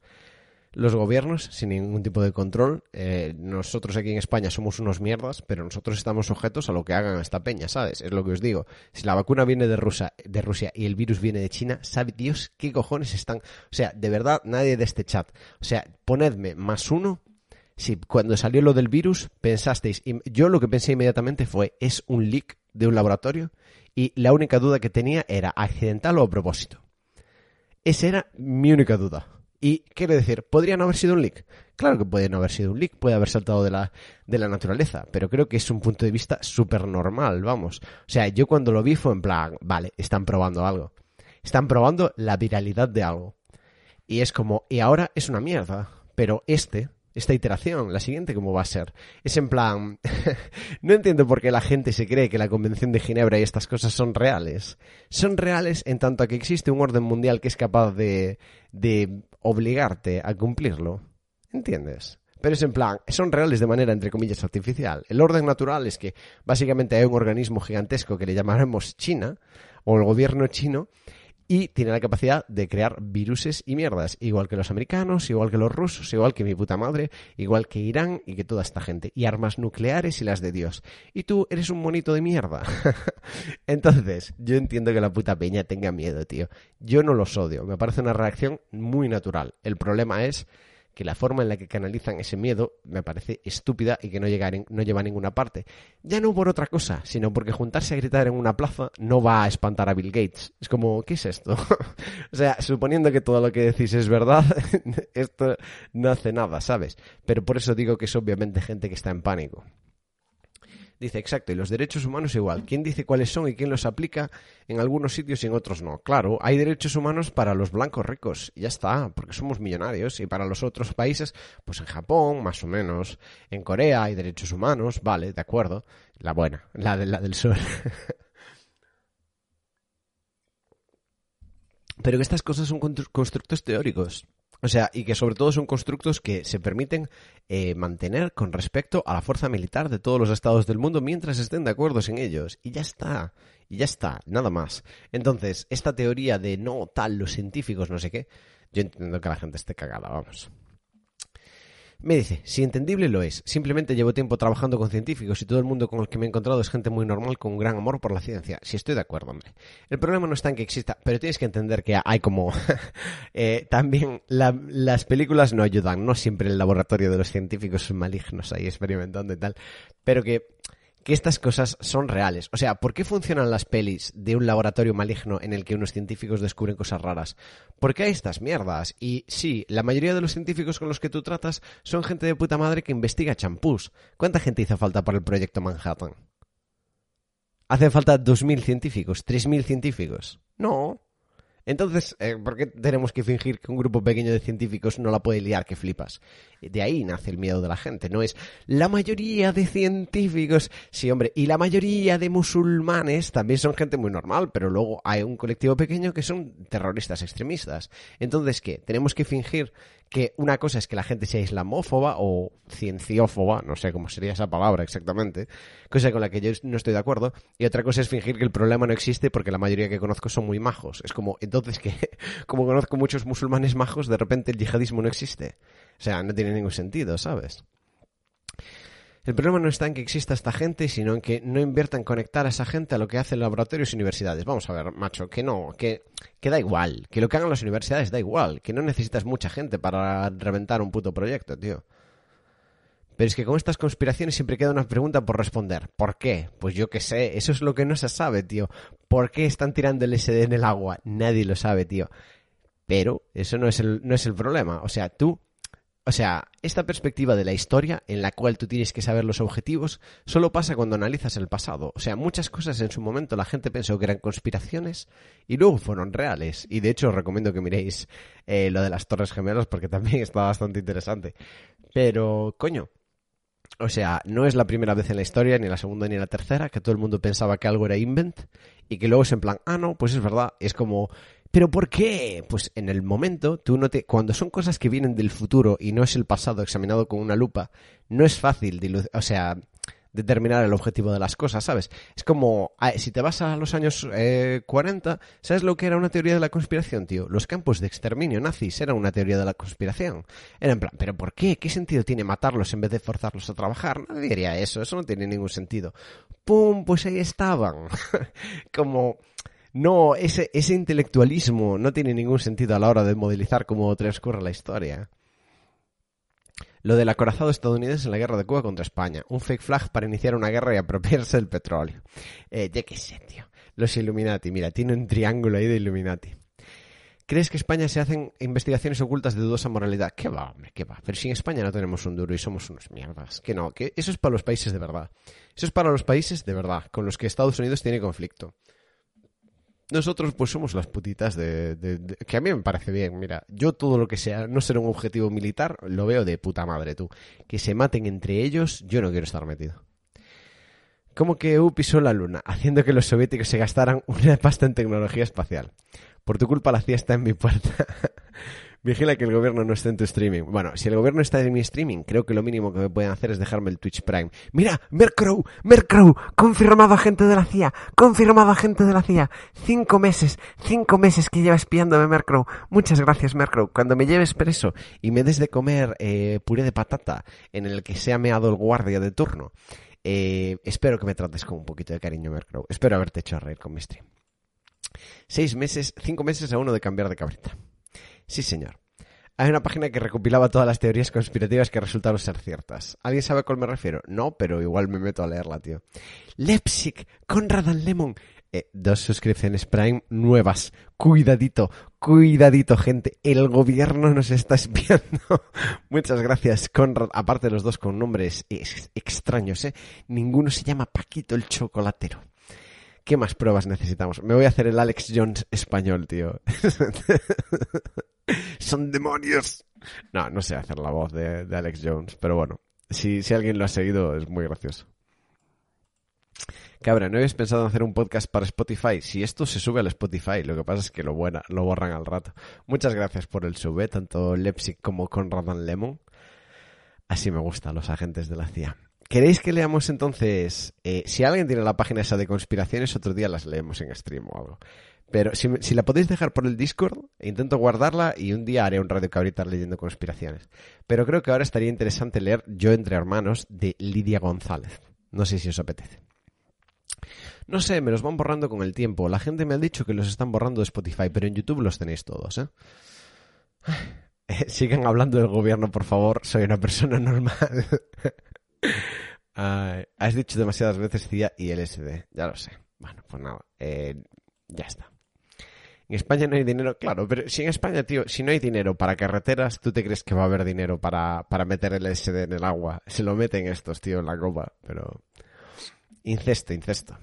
los gobiernos sin ningún tipo de control. Eh, nosotros aquí en España somos unos mierdas, pero nosotros estamos sujetos a lo que hagan esta peña, ¿sabes? Es lo que os digo. Si la vacuna viene de Rusia, de Rusia y el virus viene de China, ¿sabe Dios qué cojones están? O sea, de verdad, nadie de este chat. O sea, ponedme más uno. Si cuando salió lo del virus pensasteis, yo lo que pensé inmediatamente fue, es un leak de un laboratorio y la única duda que tenía era accidental o a propósito. Esa era mi única duda. Y quiero decir, ¿podría no haber sido un leak? Claro que puede no haber sido un leak, puede haber saltado de la, de la naturaleza, pero creo que es un punto de vista súper normal, vamos. O sea, yo cuando lo vi fue en plan, vale, están probando algo. Están probando la viralidad de algo. Y es como, y ahora es una mierda. Pero este, esta iteración, la siguiente, ¿cómo va a ser? Es en plan, [LAUGHS] no entiendo por qué la gente se cree que la Convención de Ginebra y estas cosas son reales. Son reales en tanto que existe un orden mundial que es capaz de, de obligarte a cumplirlo. ¿Entiendes? Pero es en plan, son reales de manera, entre comillas, artificial. El orden natural es que básicamente hay un organismo gigantesco que le llamaremos China, o el gobierno chino, y tiene la capacidad de crear viruses y mierdas, igual que los americanos, igual que los rusos, igual que mi puta madre, igual que Irán y que toda esta gente, y armas nucleares y las de Dios. Y tú eres un monito de mierda. [LAUGHS] Entonces, yo entiendo que la puta peña tenga miedo, tío. Yo no los odio, me parece una reacción muy natural. El problema es que la forma en la que canalizan ese miedo me parece estúpida y que no, llega no lleva a ninguna parte. Ya no por otra cosa, sino porque juntarse a gritar en una plaza no va a espantar a Bill Gates. Es como, ¿qué es esto? [LAUGHS] o sea, suponiendo que todo lo que decís es verdad, [LAUGHS] esto no hace nada, ¿sabes? Pero por eso digo que es obviamente gente que está en pánico. Dice, exacto, y los derechos humanos igual. ¿Quién dice cuáles son y quién los aplica en algunos sitios y en otros no? Claro, hay derechos humanos para los blancos ricos, ya está, porque somos millonarios, y para los otros países, pues en Japón, más o menos, en Corea hay derechos humanos, vale, de acuerdo, la buena, la, de, la del sur. [LAUGHS] Pero que estas cosas son constructos teóricos. O sea, y que sobre todo son constructos que se permiten eh, mantener con respecto a la fuerza militar de todos los estados del mundo mientras estén de acuerdo en ellos. Y ya está. Y ya está. Nada más. Entonces, esta teoría de no tal, los científicos, no sé qué, yo entiendo que la gente esté cagada, vamos. Me dice, si entendible lo es, simplemente llevo tiempo trabajando con científicos y todo el mundo con el que me he encontrado es gente muy normal con un gran amor por la ciencia. Si estoy de acuerdo, hombre. El problema no está en que exista, pero tienes que entender que hay como... [LAUGHS] eh, también las películas no ayudan, no siempre el laboratorio de los científicos malignos ahí experimentando y tal, pero que que estas cosas son reales. O sea, ¿por qué funcionan las pelis de un laboratorio maligno en el que unos científicos descubren cosas raras? ¿Por qué hay estas mierdas? Y sí, la mayoría de los científicos con los que tú tratas son gente de puta madre que investiga champús. ¿Cuánta gente hizo falta para el proyecto Manhattan? ¿Hacen falta 2.000 científicos? ¿3.000 científicos? No. Entonces, eh, ¿por qué tenemos que fingir que un grupo pequeño de científicos no la puede liar que flipas? De ahí nace el miedo de la gente, no es la mayoría de científicos, sí hombre, y la mayoría de musulmanes también son gente muy normal, pero luego hay un colectivo pequeño que son terroristas extremistas. Entonces, ¿qué? Tenemos que fingir que una cosa es que la gente sea islamófoba o cienciófoba, no sé cómo sería esa palabra exactamente, cosa con la que yo no estoy de acuerdo, y otra cosa es fingir que el problema no existe porque la mayoría que conozco son muy majos. Es como, entonces que, [LAUGHS] como conozco muchos musulmanes majos, de repente el yihadismo no existe. O sea, no tiene ningún sentido, ¿sabes? El problema no está en que exista esta gente, sino en que no inviertan en conectar a esa gente a lo que hacen laboratorios y universidades. Vamos a ver, macho, que no, que, que da igual, que lo que hagan las universidades da igual, que no necesitas mucha gente para reventar un puto proyecto, tío. Pero es que con estas conspiraciones siempre queda una pregunta por responder. ¿Por qué? Pues yo qué sé, eso es lo que no se sabe, tío. ¿Por qué están tirando el SD en el agua? Nadie lo sabe, tío. Pero eso no es el, no es el problema. O sea, tú o sea, esta perspectiva de la historia en la cual tú tienes que saber los objetivos solo pasa cuando analizas el pasado. O sea, muchas cosas en su momento la gente pensó que eran conspiraciones y luego fueron reales. Y de hecho os recomiendo que miréis eh, lo de las Torres Gemelas porque también [LAUGHS] está bastante interesante. Pero, coño, o sea, no es la primera vez en la historia, ni la segunda ni la tercera, que todo el mundo pensaba que algo era invent y que luego es en plan, ah, no, pues es verdad. Es como, ¿Pero por qué? Pues en el momento, tú no te. Cuando son cosas que vienen del futuro y no es el pasado examinado con una lupa, no es fácil, o sea, determinar el objetivo de las cosas, ¿sabes? Es como, si te vas a los años 40, eh, ¿sabes lo que era una teoría de la conspiración, tío? Los campos de exterminio nazis eran una teoría de la conspiración. Era en plan, ¿pero por qué? ¿Qué sentido tiene matarlos en vez de forzarlos a trabajar? Nadie diría eso, eso no tiene ningún sentido. ¡Pum! Pues ahí estaban. [LAUGHS] como no, ese, ese intelectualismo no tiene ningún sentido a la hora de modelizar cómo transcurre la historia. Lo del acorazado estadounidense en la guerra de Cuba contra España. Un fake flag para iniciar una guerra y apropiarse del petróleo. Eh, ya qué sé, tío. Los Illuminati, mira, tiene un triángulo ahí de Illuminati. ¿Crees que España se hacen investigaciones ocultas de dudosa moralidad? ¿Qué va, hombre? ¿Qué va? Pero si en España no tenemos un duro y somos unos mierdas. Que no, que eso es para los países de verdad. Eso es para los países de verdad, con los que Estados Unidos tiene conflicto. Nosotros pues somos las putitas de, Que a mí me parece bien, mira, yo todo lo que sea no ser un objetivo militar lo veo de puta madre, tú. Que se maten entre ellos, yo no quiero estar metido. ¿Cómo que EU pisó la luna, haciendo que los soviéticos se gastaran una pasta en tecnología espacial. Por tu culpa la CIA está en mi puerta. [LAUGHS] Vigila que el gobierno no esté en tu streaming. Bueno, si el gobierno está en mi streaming, creo que lo mínimo que me pueden hacer es dejarme el Twitch Prime. Mira, Mercrow, Mercrow, confirmado agente de la CIA, confirmado agente de la CIA. Cinco meses, cinco meses que lleva espiándome Mercrow. Muchas gracias, Mercrow. Cuando me lleves preso y me des de comer eh, puré de patata en el que se ha meado el guardia de turno, eh, espero que me trates con un poquito de cariño, Mercrow. Espero haberte hecho reír con mi stream. Seis meses, cinco meses a uno de cambiar de cabrita. Sí, señor. Hay una página que recopilaba todas las teorías conspirativas que resultaron ser ciertas. ¿Alguien sabe a cuál me refiero? No, pero igual me meto a leerla, tío. Leipzig, Conrad and Lemon. Eh, dos suscripciones Prime nuevas. Cuidadito, cuidadito, gente. El gobierno nos está espiando. [LAUGHS] Muchas gracias, Conrad. Aparte los dos con nombres extraños, ¿eh? Ninguno se llama Paquito el chocolatero. ¿Qué más pruebas necesitamos? Me voy a hacer el Alex Jones español, tío. [LAUGHS] Son demonios. No, no sé hacer la voz de, Alex Jones, pero bueno, si, si alguien lo ha seguido es muy gracioso. Cabra, ¿no habías pensado en hacer un podcast para Spotify? Si esto se sube al Spotify, lo que pasa es que lo, buena, lo borran al rato. Muchas gracias por el sube, tanto Lepsic como Conrad and Lemon. Así me gustan los agentes de la CIA. ¿Queréis que leamos entonces? Eh, si alguien tiene la página esa de conspiraciones, otro día las leemos en stream o algo. Pero si, si, la podéis dejar por el Discord, intento guardarla y un día haré un radio cabrita leyendo conspiraciones. Pero creo que ahora estaría interesante leer Yo entre hermanos de Lidia González. No sé si os apetece. No sé, me los van borrando con el tiempo. La gente me ha dicho que los están borrando de Spotify, pero en YouTube los tenéis todos, ¿eh? [SIGHS] Sigan hablando del gobierno, por favor. Soy una persona normal. [LAUGHS] has dicho demasiadas veces CIA y LSD, ya lo sé. Bueno, pues nada, eh, ya está. En España no hay dinero, claro, pero si en España, tío, si no hay dinero para carreteras, ¿tú te crees que va a haber dinero para, para meter el LSD en el agua? Se lo meten estos, tío, en la copa, pero... Incesto, incesto.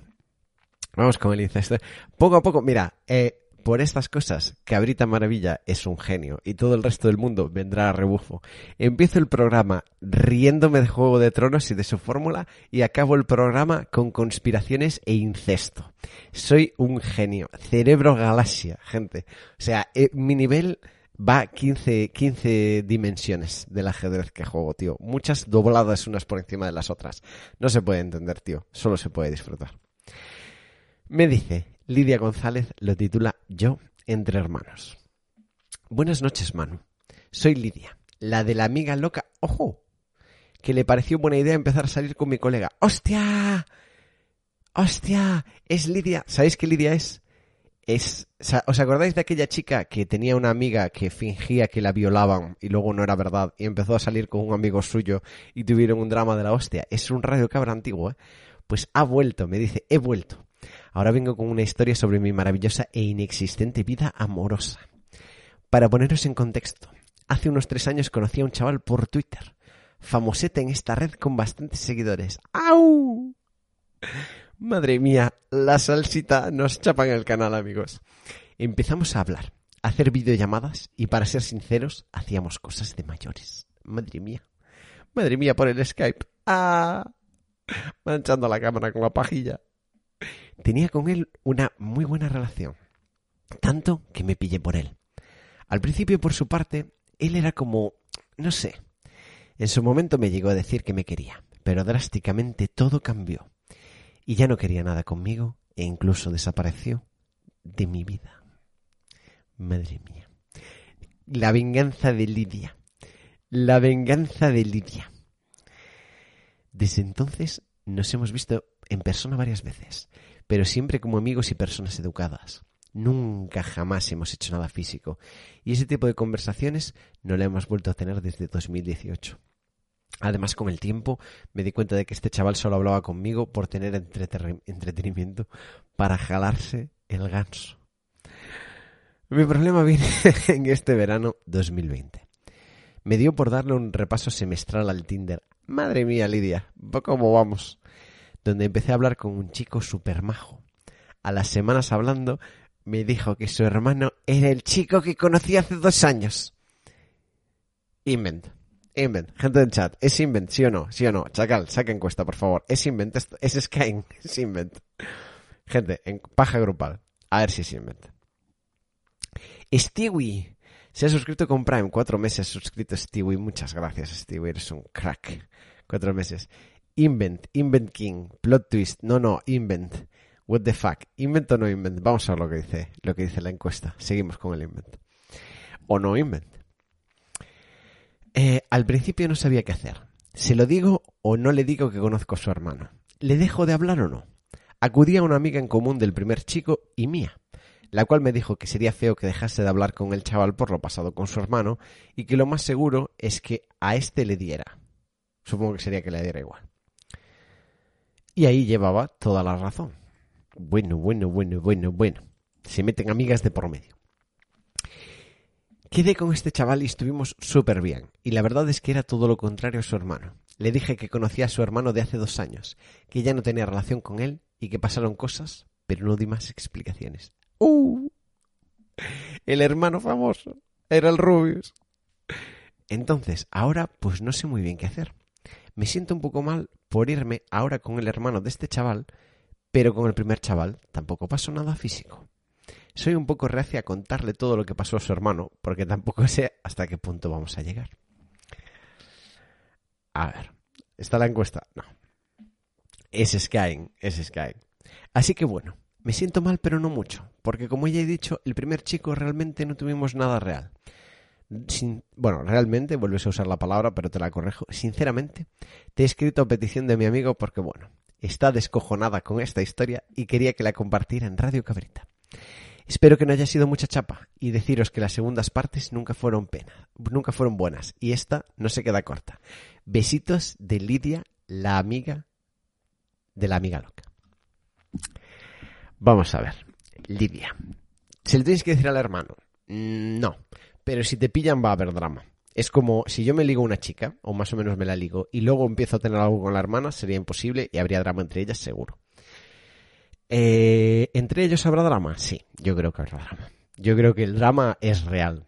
Vamos con el incesto. Poco a poco, mira, eh, por estas cosas, Cabrita Maravilla es un genio y todo el resto del mundo vendrá a rebufo. Empiezo el programa riéndome de Juego de Tronos y de su fórmula y acabo el programa con conspiraciones e incesto. Soy un genio. Cerebro galaxia, gente. O sea, eh, mi nivel va 15, 15 dimensiones del ajedrez que juego, tío. Muchas dobladas unas por encima de las otras. No se puede entender, tío. Solo se puede disfrutar. Me dice, Lidia González lo titula Yo entre hermanos. Buenas noches, Manu. Soy Lidia, la de la amiga loca. ¡Ojo! Que le pareció buena idea empezar a salir con mi colega. ¡Hostia! ¡Hostia! Es Lidia. ¿Sabéis qué Lidia es? Es, ¿Os acordáis de aquella chica que tenía una amiga que fingía que la violaban y luego no era verdad y empezó a salir con un amigo suyo y tuvieron un drama de la hostia? Es un radio cabra antiguo, ¿eh? Pues ha vuelto, me dice, he vuelto. Ahora vengo con una historia sobre mi maravillosa e inexistente vida amorosa. Para poneros en contexto, hace unos tres años conocí a un chaval por Twitter, famosete en esta red con bastantes seguidores. ¡Au! Madre mía, la salsita nos chapa en el canal, amigos. Empezamos a hablar, a hacer videollamadas y para ser sinceros, hacíamos cosas de mayores. Madre mía. Madre mía por el Skype. ¡Ah! Manchando la cámara con la pajilla. Tenía con él una muy buena relación. Tanto que me pillé por él. Al principio, por su parte, él era como... no sé. En su momento me llegó a decir que me quería, pero drásticamente todo cambió y ya no quería nada conmigo e incluso desapareció de mi vida. Madre mía. La venganza de Lidia. La venganza de Lidia. Desde entonces nos hemos visto en persona varias veces, pero siempre como amigos y personas educadas. Nunca jamás hemos hecho nada físico, y ese tipo de conversaciones no la hemos vuelto a tener desde 2018. Además, con el tiempo me di cuenta de que este chaval solo hablaba conmigo por tener entretenimiento para jalarse el ganso. Mi problema viene [LAUGHS] en este verano 2020. Me dio por darle un repaso semestral al Tinder. Madre mía, Lidia, ¿cómo vamos? Donde empecé a hablar con un chico súper majo. A las semanas hablando, me dijo que su hermano era el chico que conocí hace dos años. Invent. Invent, gente del chat, ¿es Invent? ¿Sí o no? ¿Sí o no? Chacal, saca encuesta, por favor. ¿Es Invent? ¿Es Skyeng? [LAUGHS] ¿Es Invent? Gente, en paja grupal. A ver si es Invent. Stewie. Se ha suscrito con Prime. Cuatro meses suscrito Stewie. Muchas gracias, Stewie. Eres un crack. Cuatro meses. Invent. Invent King. Plot twist. No, no. Invent. What the fuck. Invent o no invent. Vamos a ver lo que dice, lo que dice la encuesta. Seguimos con el invent. O no invent. Eh, al principio no sabía qué hacer. ¿Se lo digo o no le digo que conozco a su hermano? ¿Le dejo de hablar o no? Acudí a una amiga en común del primer chico y mía, la cual me dijo que sería feo que dejase de hablar con el chaval por lo pasado con su hermano y que lo más seguro es que a este le diera. Supongo que sería que le diera igual. Y ahí llevaba toda la razón. Bueno, bueno, bueno, bueno, bueno. Se meten amigas de por medio. Quedé con este chaval y estuvimos súper bien. Y la verdad es que era todo lo contrario a su hermano. Le dije que conocía a su hermano de hace dos años, que ya no tenía relación con él y que pasaron cosas, pero no di más explicaciones. ¡Uh! El hermano famoso. Era el Rubius. Entonces, ahora pues no sé muy bien qué hacer. Me siento un poco mal por irme ahora con el hermano de este chaval, pero con el primer chaval tampoco pasó nada físico. Soy un poco reacia a contarle todo lo que pasó a su hermano, porque tampoco sé hasta qué punto vamos a llegar. A ver, ¿está la encuesta? No. Es Skyeng, es Skyeng. Así que bueno, me siento mal pero no mucho, porque como ya he dicho, el primer chico realmente no tuvimos nada real. Bueno, realmente, vuelves a usar la palabra, pero te la correjo. Sinceramente, te he escrito a petición de mi amigo porque, bueno, está descojonada con esta historia y quería que la compartiera en Radio Cabrita. Espero que no haya sido mucha chapa y deciros que las segundas partes nunca fueron pena, nunca fueron buenas y esta no se queda corta. Besitos de Lidia, la amiga de la amiga loca. Vamos a ver, Lidia. ¿Se le tienes que decir al hermano? Mm, no, pero si te pillan va a haber drama. Es como si yo me ligo a una chica, o más o menos me la ligo, y luego empiezo a tener algo con la hermana, sería imposible y habría drama entre ellas seguro. Eh, ¿Entre ellos habrá drama? Sí, yo creo que habrá drama. Yo creo que el drama es real.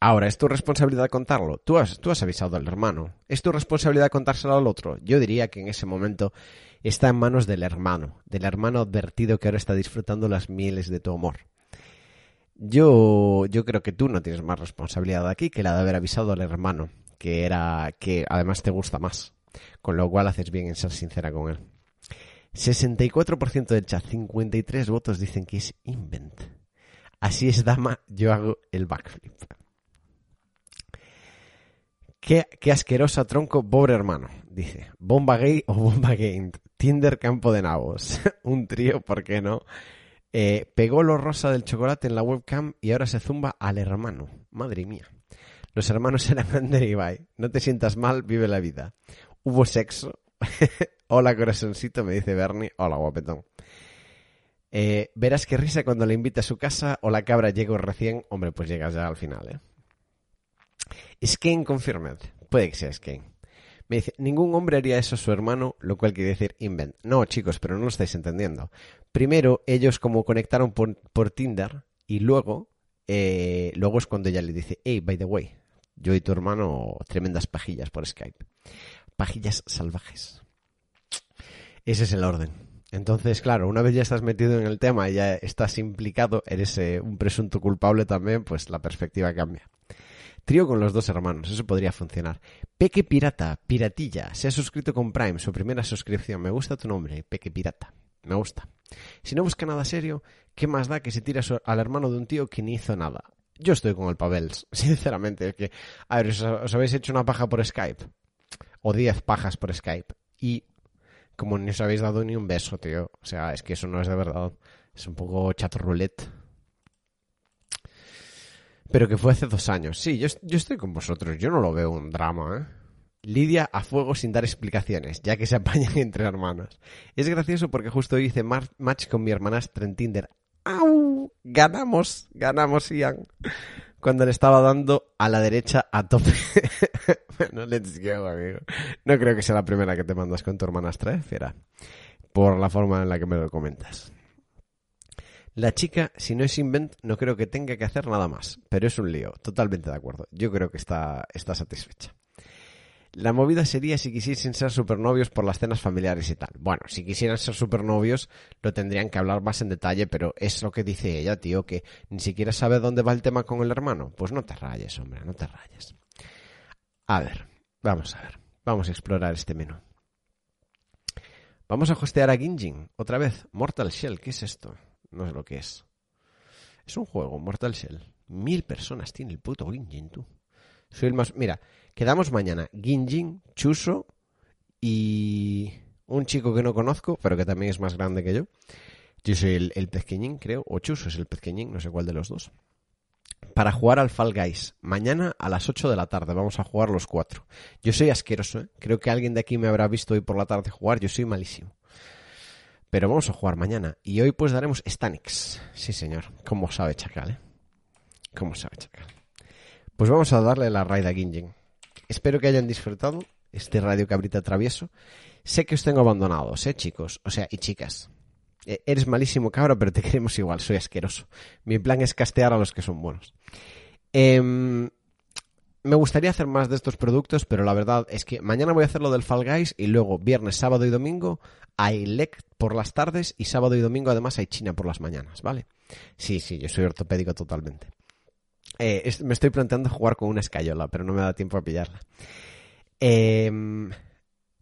Ahora, ¿es tu responsabilidad contarlo? Tú has, tú has avisado al hermano. ¿Es tu responsabilidad contárselo al otro? Yo diría que en ese momento está en manos del hermano, del hermano advertido que ahora está disfrutando las mieles de tu amor. Yo, yo creo que tú no tienes más responsabilidad aquí que la de haber avisado al hermano, que era, que además te gusta más. Con lo cual haces bien en ser sincera con él. 64% del chat, 53 votos dicen que es invent. Así es, dama, yo hago el backflip. Qué, qué asquerosa tronco, pobre hermano, dice. Bomba gay o bomba gay. Tinder campo de nabos. [LAUGHS] Un trío, ¿por qué no? Eh, pegó lo rosa del chocolate en la webcam y ahora se zumba al hermano. Madre mía. Los hermanos [LAUGHS] eran Ander y Ibai. No te sientas mal, vive la vida. Hubo sexo. [LAUGHS] Hola, corazoncito, me dice Bernie. Hola, guapetón. Eh, verás qué risa cuando le invita a su casa o la cabra llega recién. Hombre, pues llegas ya al final, ¿eh? Skane confirmed. Puede que sea Skane. Me dice, ningún hombre haría eso a su hermano, lo cual quiere decir invent. No, chicos, pero no lo estáis entendiendo. Primero, ellos como conectaron por, Tinder y luego, eh, luego es cuando ella le dice, hey, by the way, yo y tu hermano tremendas pajillas por Skype. Pajillas salvajes. Ese es el orden. Entonces, claro, una vez ya estás metido en el tema ya estás implicado, eres eh, un presunto culpable también, pues la perspectiva cambia. Trío con los dos hermanos, eso podría funcionar. Peque Pirata, Piratilla, se ha suscrito con Prime, su primera suscripción. Me gusta tu nombre, Peque Pirata. Me gusta. Si no busca nada serio, ¿qué más da que se tira al hermano de un tío que ni hizo nada? Yo estoy con el Pavels, sinceramente. Es que, a ver, ¿os, habéis hecho una paja por Skype? O diez pajas por Skype. Y como ni os habéis dado ni un beso, tío. O sea, es que eso no es de verdad. Es un poco chat roulette pero que fue hace dos años. Sí, yo, estoy con vosotros, yo no lo veo un drama, ¿eh? Lidia a fuego sin dar explicaciones, ya que se apañan [LAUGHS] entre hermanos. Es gracioso porque justo hice match con mi hermanastra en Tinder. ¡Au! Ganamos, ganamos, Ian. Cuando le estaba dando a la derecha a tope. bueno, let's go, amigo. No creo que sea la primera que te mandas con tu hermanastra, ¿eh? Fiera. Por la forma en la que me lo comentas. La chica, si no es invent, no creo que tenga que hacer nada más, pero es un lío, totalmente de acuerdo. Yo creo que está, está satisfecha. La movida sería si quisiesen ser supernovios por las cenas familiares y tal. Bueno, si quisieran ser supernovios, lo tendrían que hablar más en detalle, pero es lo que dice ella, tío, que ni siquiera sabe dónde va el tema con el hermano. Pues no te rayes, hombre, no te rayes. A ver, vamos a ver. Vamos a explorar este menú. Vamos a hostear a Ginjin. Otra vez, Mortal Shell, ¿qué es esto? No sé lo que es. Es un juego, Mortal Shell. Mil personas tiene el puto Ginjin, tú. Soy el más... Mira, quedamos mañana. Ginjin, Chuso y un chico que no conozco, pero que también es más grande que yo. Yo soy el, el creo. O Chuso es el pezqueñín, no sé cuál de los dos. Para jugar al Fall Guys. Mañana a las 8 de la tarde vamos a jugar los cuatro. Yo soy asqueroso, ¿eh? Creo que alguien de aquí me habrá visto hoy por la tarde jugar. Yo soy malísimo. Pero vamos a jugar mañana. Y hoy pues daremos Stanix. Sí, señor. Como sabe Chacal, ¿eh? Como sabe Chacal. Pues vamos a darle la raid a Ginjin. Espero que hayan disfrutado este Radio Cabrita Travieso. Sé que os tengo abandonados, ¿eh, chicos? O sea, y chicas. E, eres malísimo, cabro, pero te queremos igual. Soy asqueroso. Mi plan es castear a los que son buenos. Eh, me gustaría hacer más de estos productos, pero la verdad es que mañana voy a hacer lo del Fall Guys y luego viernes, sábado y domingo hay LEC por las tardes y sábado y domingo además hay China por las mañanas, ¿vale? Sí, sí, yo soy ortopédico totalmente. Eh, me estoy planteando jugar con una escayola, pero no me da tiempo a pillarla. Em,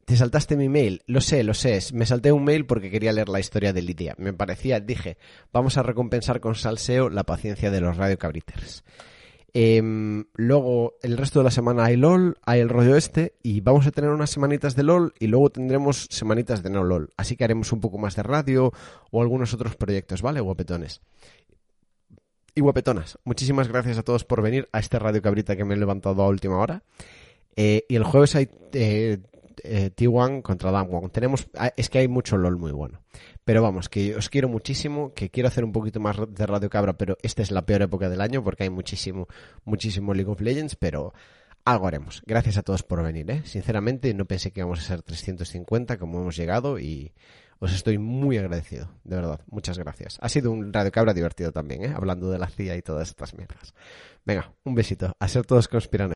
te saltaste mi mail, lo sé, lo sé. Me salté un mail porque quería leer la historia de Lidia. Me parecía, dije, vamos a recompensar con salseo la paciencia de los radio cabriters. Em, luego, el resto de la semana hay LOL, hay el rollo este, y vamos a tener unas semanitas de LOL y luego tendremos semanitas de no LOL. Así que haremos un poco más de radio o algunos otros proyectos, ¿vale? Guapetones. Y guapetonas, muchísimas gracias a todos por venir a este Radio Cabrita que me he levantado a última hora. Eh, y el jueves hay eh, eh, T1 contra Damwon. Tenemos, ah, es que hay mucho LOL muy bueno. Pero vamos, que os quiero muchísimo, que quiero hacer un poquito más de Radio Cabra, pero esta es la peor época del año porque hay muchísimo, muchísimo League of Legends, pero algo haremos. Gracias a todos por venir, ¿eh? Sinceramente, no pensé que íbamos a ser 350 como hemos llegado y os estoy muy agradecido, de verdad. Muchas gracias. Ha sido un Radio Cabra divertido también, ¿eh? Hablando de la CIA y todas estas mierdas. Venga, un besito. A ser todos conspirando.